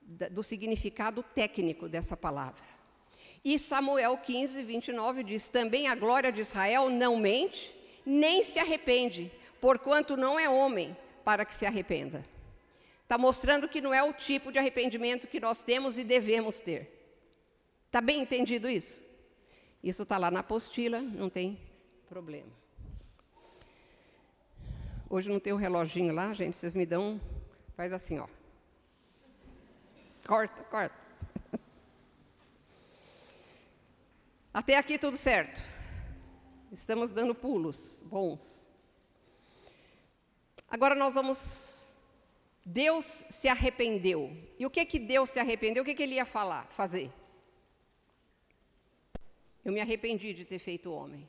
A: do significado técnico dessa palavra. E Samuel 15, 29 diz: Também a glória de Israel não mente, nem se arrepende, porquanto não é homem para que se arrependa. Está mostrando que não é o tipo de arrependimento que nós temos e devemos ter. Está bem entendido isso? Isso está lá na apostila, não tem problema. Hoje não tem o um reloginho lá, gente, vocês me dão, faz assim, ó. Corta, corta. Até aqui tudo certo. Estamos dando pulos bons. Agora nós vamos. Deus se arrependeu. E o que que Deus se arrependeu? O que, que ele ia falar, fazer? Eu me arrependi de ter feito homem.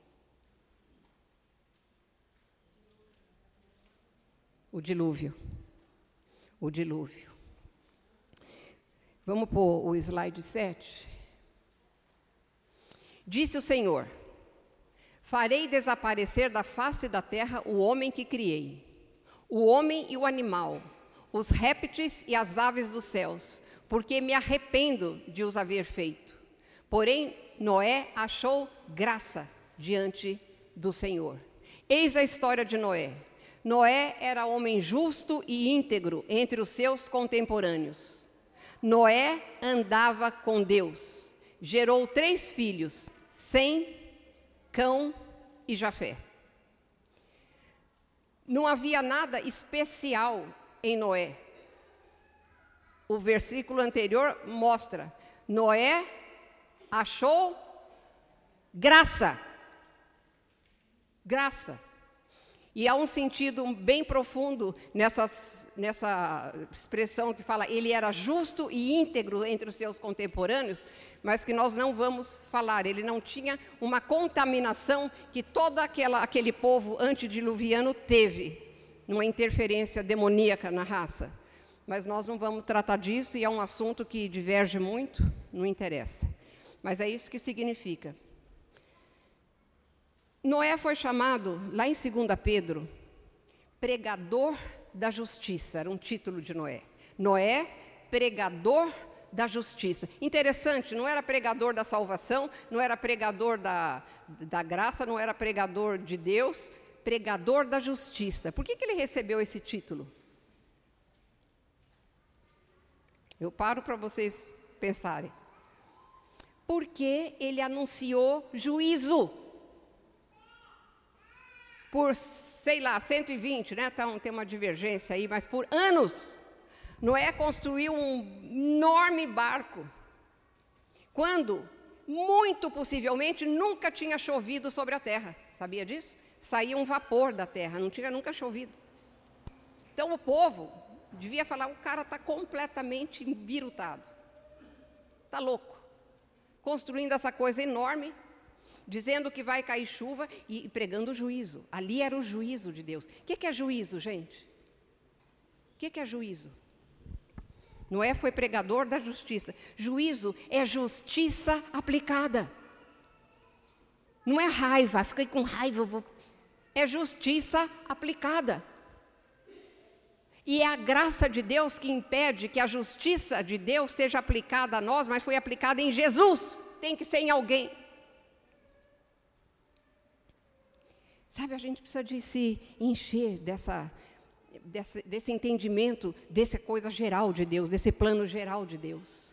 A: O dilúvio. O dilúvio. Vamos pôr o slide 7. Disse o Senhor: Farei desaparecer da face da terra o homem que criei, o homem e o animal, os répteis e as aves dos céus, porque me arrependo de os haver feito. Porém, Noé achou graça diante do Senhor. Eis a história de Noé. Noé era homem justo e íntegro entre os seus contemporâneos. Noé andava com Deus. Gerou três filhos, sem Cão e Jafé. Não havia nada especial em Noé. O versículo anterior mostra: Noé achou graça. Graça. E há um sentido bem profundo nessa, expressão que fala ele era justo e íntegro entre os seus contemporâneos, mas que nós não vamos falar. Ele não tinha uma contaminação que todo aquela, aquele povo antediluviano teve, numa interferência demoníaca na raça. Mas nós não vamos tratar disso e é um assunto que diverge muito, não interessa. Mas é isso que significa. Noé foi chamado, lá em 2 Pedro, pregador da justiça, era um título de Noé. Noé, pregador da justiça. Interessante, não era pregador da salvação, não era pregador da, da graça, não era pregador de Deus, pregador da justiça. Por que, que ele recebeu esse título? Eu paro para vocês pensarem. Porque ele anunciou juízo por, sei lá, 120, né? Tá, tem uma divergência aí, mas por anos, Noé construiu um enorme barco. Quando, muito possivelmente, nunca tinha chovido sobre a terra. Sabia disso? Saía um vapor da terra, não tinha nunca chovido. Então o povo devia falar: o cara está completamente embirutado. Está louco. Construindo essa coisa enorme, dizendo que vai cair chuva e pregando juízo. Ali era o juízo de Deus. O que é juízo, gente? O que é juízo? Noé foi pregador da justiça. Juízo é justiça aplicada. Não é raiva, fiquei com raiva, vou... é justiça aplicada. E é a graça de Deus que impede que a justiça de Deus seja aplicada a nós, mas foi aplicada em Jesus, tem que ser em alguém. Sabe, a gente precisa de se encher dessa, desse, desse entendimento, dessa coisa geral de Deus, desse plano geral de Deus.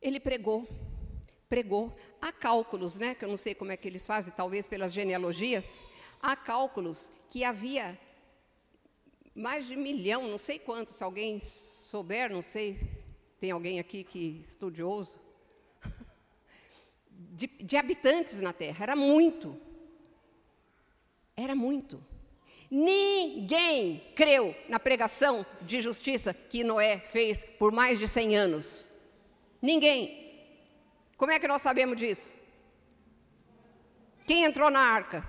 A: Ele pregou, pregou. Há cálculos, né, que eu não sei como é que eles fazem, talvez pelas genealogias, há cálculos que havia mais de milhão, não sei quanto, se alguém souber, não sei, tem alguém aqui que estudioso, de, de habitantes na Terra, era muito. Era muito. Ninguém creu na pregação de justiça que Noé fez por mais de 100 anos. Ninguém. Como é que nós sabemos disso? Quem entrou na arca?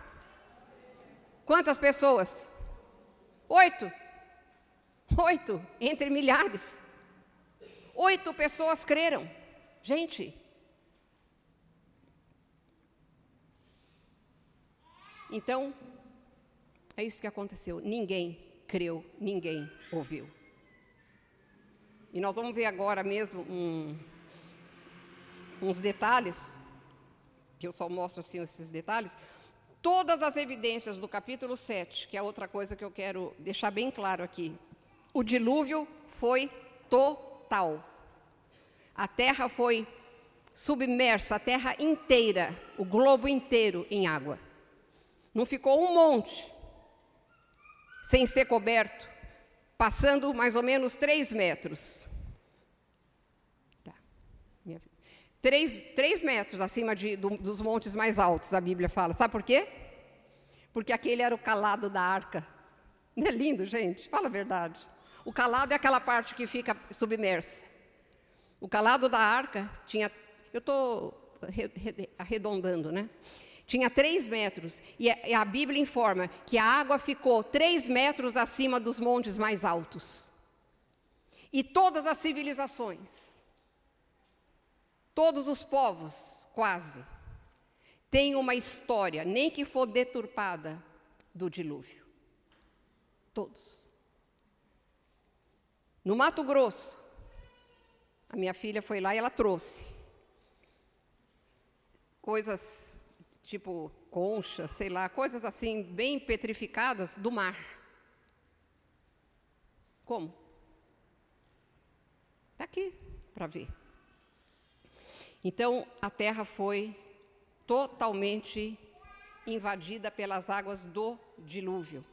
A: Quantas pessoas? Oito. Oito, entre milhares. Oito pessoas creram. Gente. Então, é isso que aconteceu. Ninguém creu, ninguém ouviu. E nós vamos ver agora mesmo um, uns detalhes, que eu só mostro assim esses detalhes, todas as evidências do capítulo 7, que é outra coisa que eu quero deixar bem claro aqui. O dilúvio foi total. A terra foi submersa, a terra inteira, o globo inteiro em água. Não ficou um monte sem ser coberto, passando mais ou menos três metros. Três, três metros acima de, do, dos montes mais altos, a Bíblia fala. Sabe por quê? Porque aquele era o calado da arca. Não é lindo, gente? Fala a verdade. O calado é aquela parte que fica submersa. O calado da arca tinha. Eu estou arredondando, né? Tinha três metros. E a, Bíblia informa que a água ficou três metros acima dos montes mais altos. E todas as civilizações Todos os povos, quase, têm uma história, nem que for deturpada, do dilúvio. Todos. No Mato Grosso, a minha filha foi lá e ela trouxe coisas tipo concha, sei lá, coisas assim bem petrificadas do mar. Como? Está aqui para ver. Então a terra foi totalmente invadida pelas águas do dilúvio.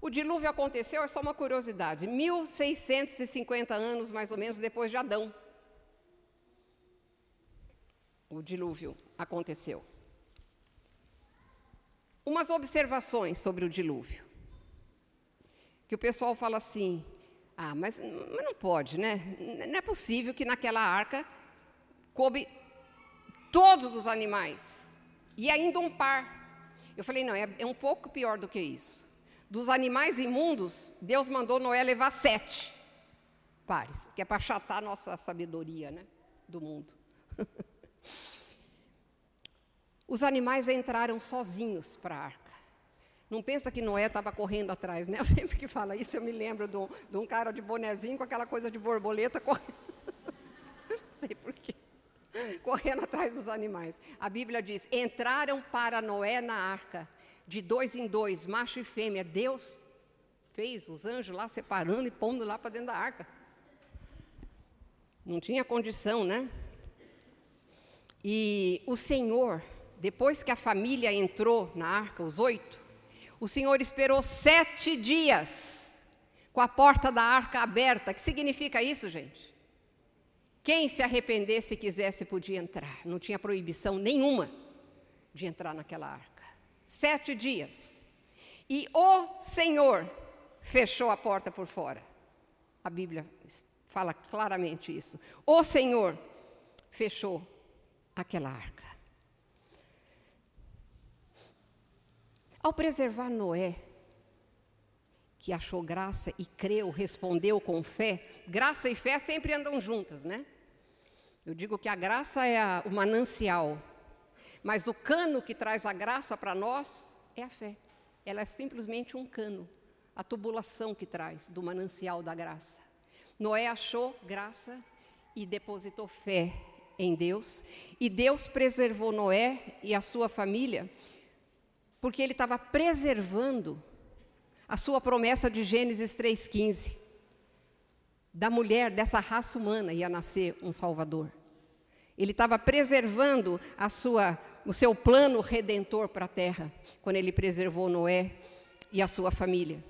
A: O dilúvio aconteceu, é só uma curiosidade, 1650 anos mais ou menos depois de Adão. O dilúvio aconteceu. Umas observações sobre o dilúvio. Que o pessoal fala assim: ah, mas, mas não pode, né? Não é possível que naquela arca coube todos os animais e ainda um par. Eu falei, não, é, é um pouco pior do que isso. Dos animais imundos, Deus mandou Noé levar sete pares, que é para achatar a nossa sabedoria né, do mundo. Os animais entraram sozinhos para a arca. Não pensa que Noé estava correndo atrás, né? Eu sempre que falo isso, eu me lembro de um, de um cara de bonezinho com aquela coisa de borboleta correndo. Não sei porquê. Correndo atrás dos animais. A Bíblia diz: entraram para Noé na arca, de dois em dois, macho e fêmea. Deus fez os anjos lá separando e pondo lá para dentro da arca. Não tinha condição, né? E o Senhor, depois que a família entrou na arca, os oito, o Senhor esperou sete dias com a porta da arca aberta. O que significa isso, gente? Quem se arrependesse e quisesse podia entrar. Não tinha proibição nenhuma de entrar naquela arca. Sete dias. E o Senhor fechou a porta por fora. A Bíblia fala claramente isso. O Senhor fechou aquela arca. Ao preservar Noé, que achou graça e creu, respondeu com fé, graça e fé sempre andam juntas, né? Eu digo que a graça é a, o manancial, mas o cano que traz a graça para nós é a fé. Ela é simplesmente um cano, a tubulação que traz do manancial da graça. Noé achou graça e depositou fé em Deus, e Deus preservou Noé e a sua família, porque ele estava preservando a sua promessa de Gênesis 3,15. Da mulher, dessa raça humana, ia nascer um Salvador. Ele estava preservando a sua, o seu plano redentor para a terra, quando ele preservou Noé e a sua família.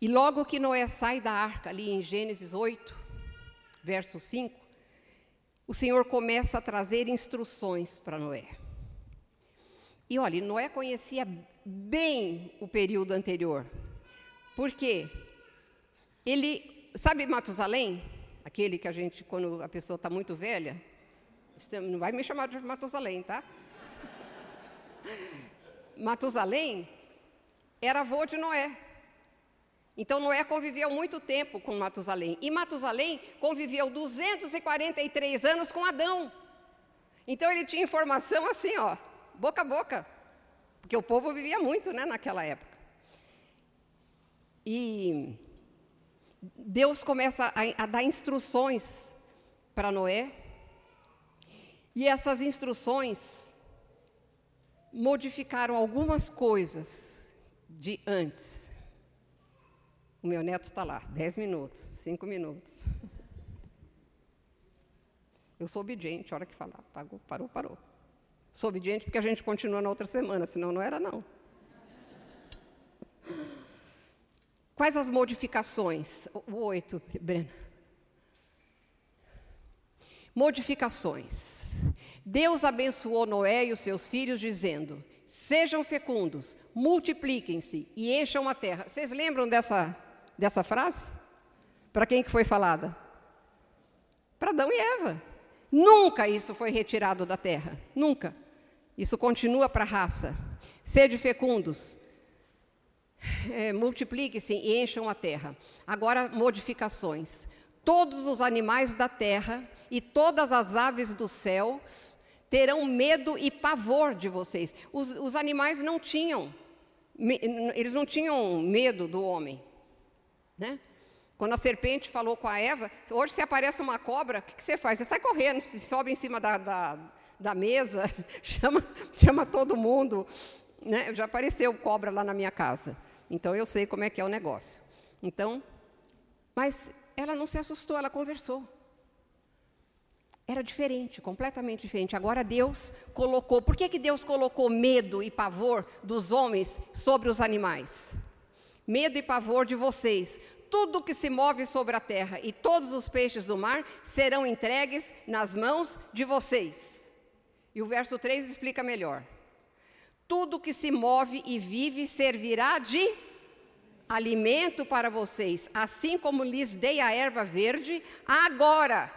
A: E logo que Noé sai da arca, ali em Gênesis 8, verso 5, o Senhor começa a trazer instruções para Noé. E olha, Noé conhecia bem o período anterior. Por quê? Ele, sabe Matusalém? Aquele que a gente, quando a pessoa está muito velha, não vai me chamar de Matusalém, tá? Matusalém era avô de Noé. Então Noé conviveu muito tempo com Matusalém. E Matusalém conviveu 243 anos com Adão. Então ele tinha informação assim, ó, boca a boca. Porque o povo vivia muito, né, naquela época. E Deus começa a, a dar instruções para Noé. E essas instruções modificaram algumas coisas de antes. O meu neto está lá, dez minutos, cinco minutos. Eu sou obediente, a hora que falar, parou, parou, parou. Sou obediente porque a gente continua na outra semana, senão não era não. Quais as modificações? O oito, Brena. Modificações. Deus abençoou Noé e os seus filhos, dizendo: Sejam fecundos, multipliquem-se e encham a terra. Vocês lembram dessa dessa frase? Para quem que foi falada? Para Adão e Eva. Nunca isso foi retirado da terra. Nunca. Isso continua para a raça. Sede fecundos. É, Multiplique-se e encham a terra. Agora, modificações. Todos os animais da terra e todas as aves dos céus terão medo e pavor de vocês. Os, os animais não tinham, eles não tinham medo do homem. Né? Quando a serpente falou com a Eva, hoje se aparece uma cobra, o que, que você faz? Você sai correndo, sobe em cima da, da, da mesa, chama, chama todo mundo. Né? Já apareceu cobra lá na minha casa. Então eu sei como é que é o negócio. Então, mas ela não se assustou, ela conversou. Era diferente, completamente diferente. Agora Deus colocou. Por que, que Deus colocou medo e pavor dos homens sobre os animais? medo e pavor de vocês. Tudo que se move sobre a terra e todos os peixes do mar serão entregues nas mãos de vocês. E o verso 3 explica melhor. Tudo que se move e vive servirá de alimento para vocês, assim como lhes dei a erva verde, agora,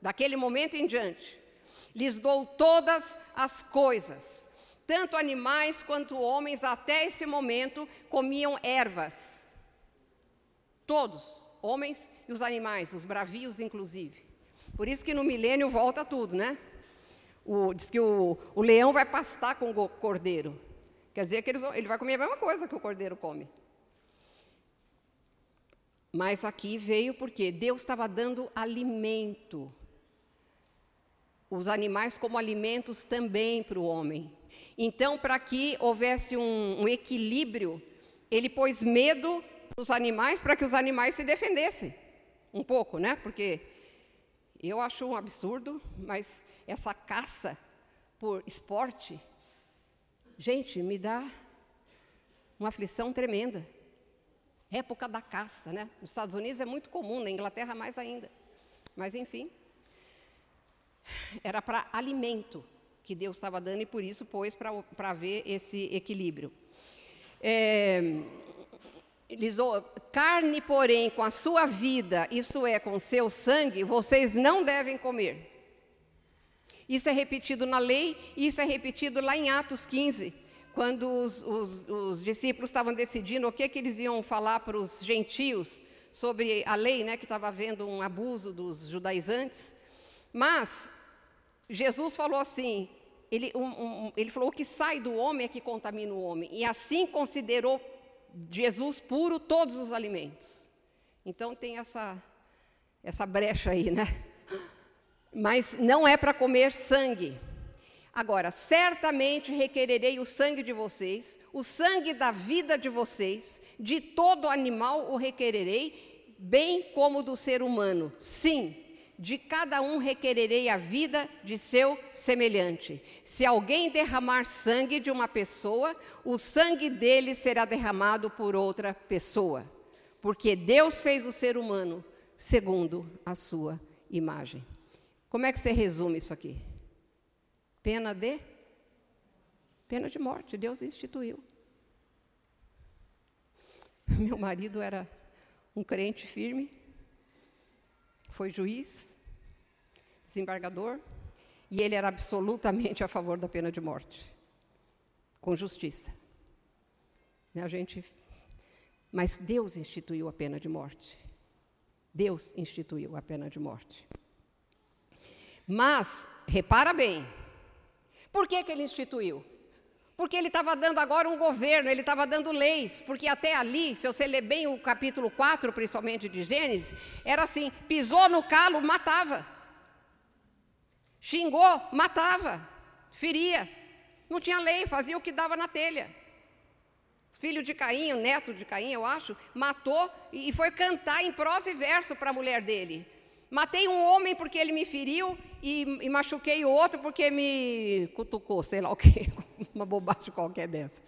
A: daquele momento em diante, lhes dou todas as coisas tanto animais quanto homens, até esse momento, comiam ervas. Todos, homens e os animais, os bravios inclusive. Por isso que no milênio volta tudo, né? O, diz que o, o, leão vai pastar com o cordeiro. Quer dizer que eles, ele vai comer a mesma coisa que o cordeiro come. Mas aqui veio porque Deus estava dando alimento. Os animais como alimentos também para o homem. Então, para que houvesse um, um equilíbrio, ele pôs medo nos animais para que os animais se defendessem um pouco, né? Porque eu acho um absurdo, mas essa caça por esporte, gente, me dá uma aflição tremenda. Época da caça, né? Nos Estados Unidos é muito comum, na Inglaterra mais ainda. Mas enfim, era para alimento que Deus estava dando e por isso pôs para ver esse equilíbrio. É, carne, porém, com a sua vida, isso é, com seu sangue, vocês não devem comer. Isso é repetido na lei, e isso é repetido lá em Atos 15, quando os, os, os discípulos estavam decidindo o que, que eles iam falar para os gentios sobre a lei, né, que estava havendo um abuso dos judaizantes. Mas Jesus falou assim: ele, um, um, ele falou: o que sai do homem é que contamina o homem. E assim considerou Jesus puro todos os alimentos. Então tem essa, essa brecha aí, né? Mas não é para comer sangue. Agora, certamente requererei o sangue de vocês, o sangue da vida de vocês, de todo animal o requererei, bem como do ser humano. Sim, de cada um requererei a vida de seu semelhante. Se alguém derramar sangue de uma pessoa, o sangue dele será derramado por outra pessoa. Porque Deus fez o ser humano segundo a sua imagem. Como é que você resume isso aqui? Pena de? Pena de morte, Deus instituiu. Meu marido era um crente firme, foi juiz, desembargador, e ele era absolutamente a favor da pena de morte, com justiça. A gente, mas Deus instituiu a pena de morte. Deus instituiu a pena de morte. Mas, repara bem, por que, que ele instituiu? Porque ele estava dando agora um governo, ele estava dando leis, porque até ali, se você ler bem o capítulo 4, principalmente de Gênesis, era assim: pisou no calo, matava. Xingou, matava. Feria. Não tinha lei, fazia o que dava na telha. Filho de Caim, neto de Caim, eu acho, matou e foi cantar em prosa e verso para a mulher dele. Matei um homem porque ele me feriu e, e, machuquei o outro porque me cutucou, sei lá o quê, uma bobagem qualquer dessa.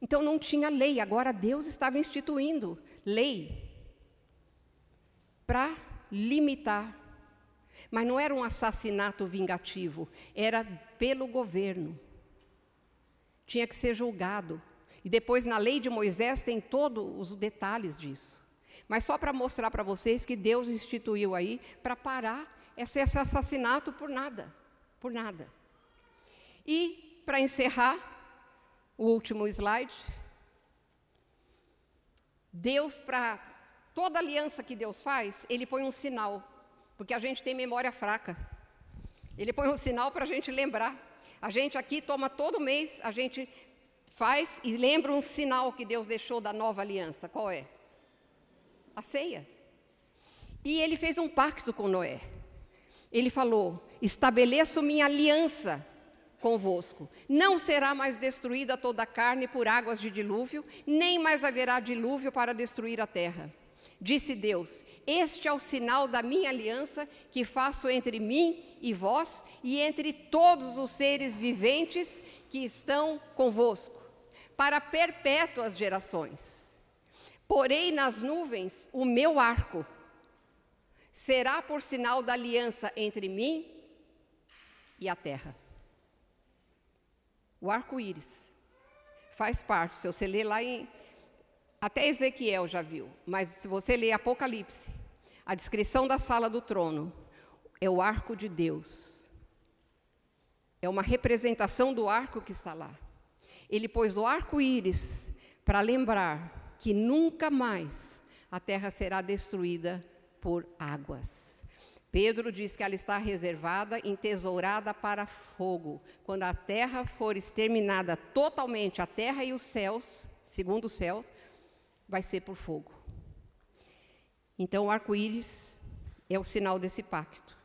A: Então não tinha lei, agora Deus estava instituindo lei para limitar. Mas não era um assassinato vingativo, era pelo governo. Tinha que ser julgado. E depois na lei de Moisés tem todos os detalhes disso. Mas só para mostrar para vocês que Deus instituiu aí para parar esse assassinato por nada, por nada. E para encerrar, o último slide. Deus para toda aliança que Deus faz, ele põe um sinal, porque a gente tem memória fraca. Ele põe um sinal para a gente lembrar. A gente aqui toma todo mês, a gente faz e lembra um sinal que Deus deixou da nova aliança. Qual é? A ceia. E ele fez um pacto com Noé. Ele falou: Estabeleço minha aliança convosco. Não será mais destruída toda a carne por águas de dilúvio, nem mais haverá dilúvio para destruir a terra. Disse Deus: Este é o sinal da minha aliança que faço entre mim e vós e entre todos os seres viventes que estão convosco, para perpétuas gerações. Porei nas nuvens o meu arco. Será por sinal da aliança entre mim e a terra. O arco-íris faz parte. Se você ler lá em. Até Ezequiel já viu, mas se você ler Apocalipse, a descrição da sala do trono é o arco de Deus. É uma representação do arco que está lá. Ele pôs o arco-íris para lembrar que nunca mais a terra será destruída por águas. Pedro diz que ela está reservada, entesourada para fogo. Quando a terra for exterminada totalmente, a terra e os céus, segundo os céus, vai ser por fogo. Então o arco-íris é o sinal desse pacto.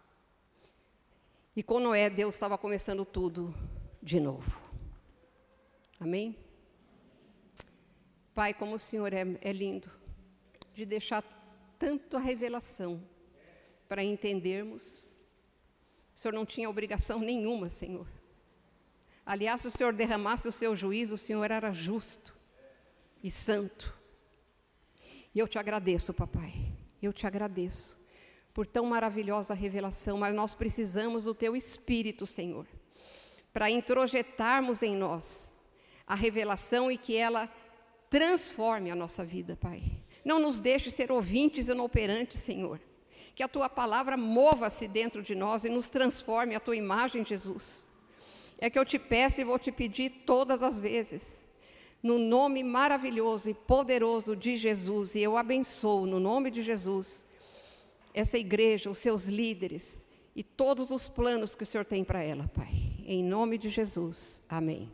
A: E com Noé, Deus estava começando tudo de novo. Amém? Pai, como o Senhor é, é lindo, de deixar tanto a revelação para entendermos. O Senhor não tinha obrigação nenhuma, Senhor. Aliás, se o Senhor derramasse o seu juízo, o Senhor era justo e santo. E eu te agradeço, papai. Eu te agradeço por tão maravilhosa revelação, mas nós precisamos do teu espírito, Senhor, para introjetarmos em nós a revelação e que ela transforme a nossa vida, Pai. Não nos deixe ser ouvintes inoperantes, Senhor. Que a tua palavra mova-se dentro de nós e nos transforme a tua imagem, Jesus. É que eu te peço e vou te pedir todas as vezes. No nome maravilhoso e poderoso de Jesus, e eu abençoo no nome de Jesus essa igreja, os seus líderes e todos os planos que o Senhor tem para ela, Pai. Em nome de Jesus. Amém.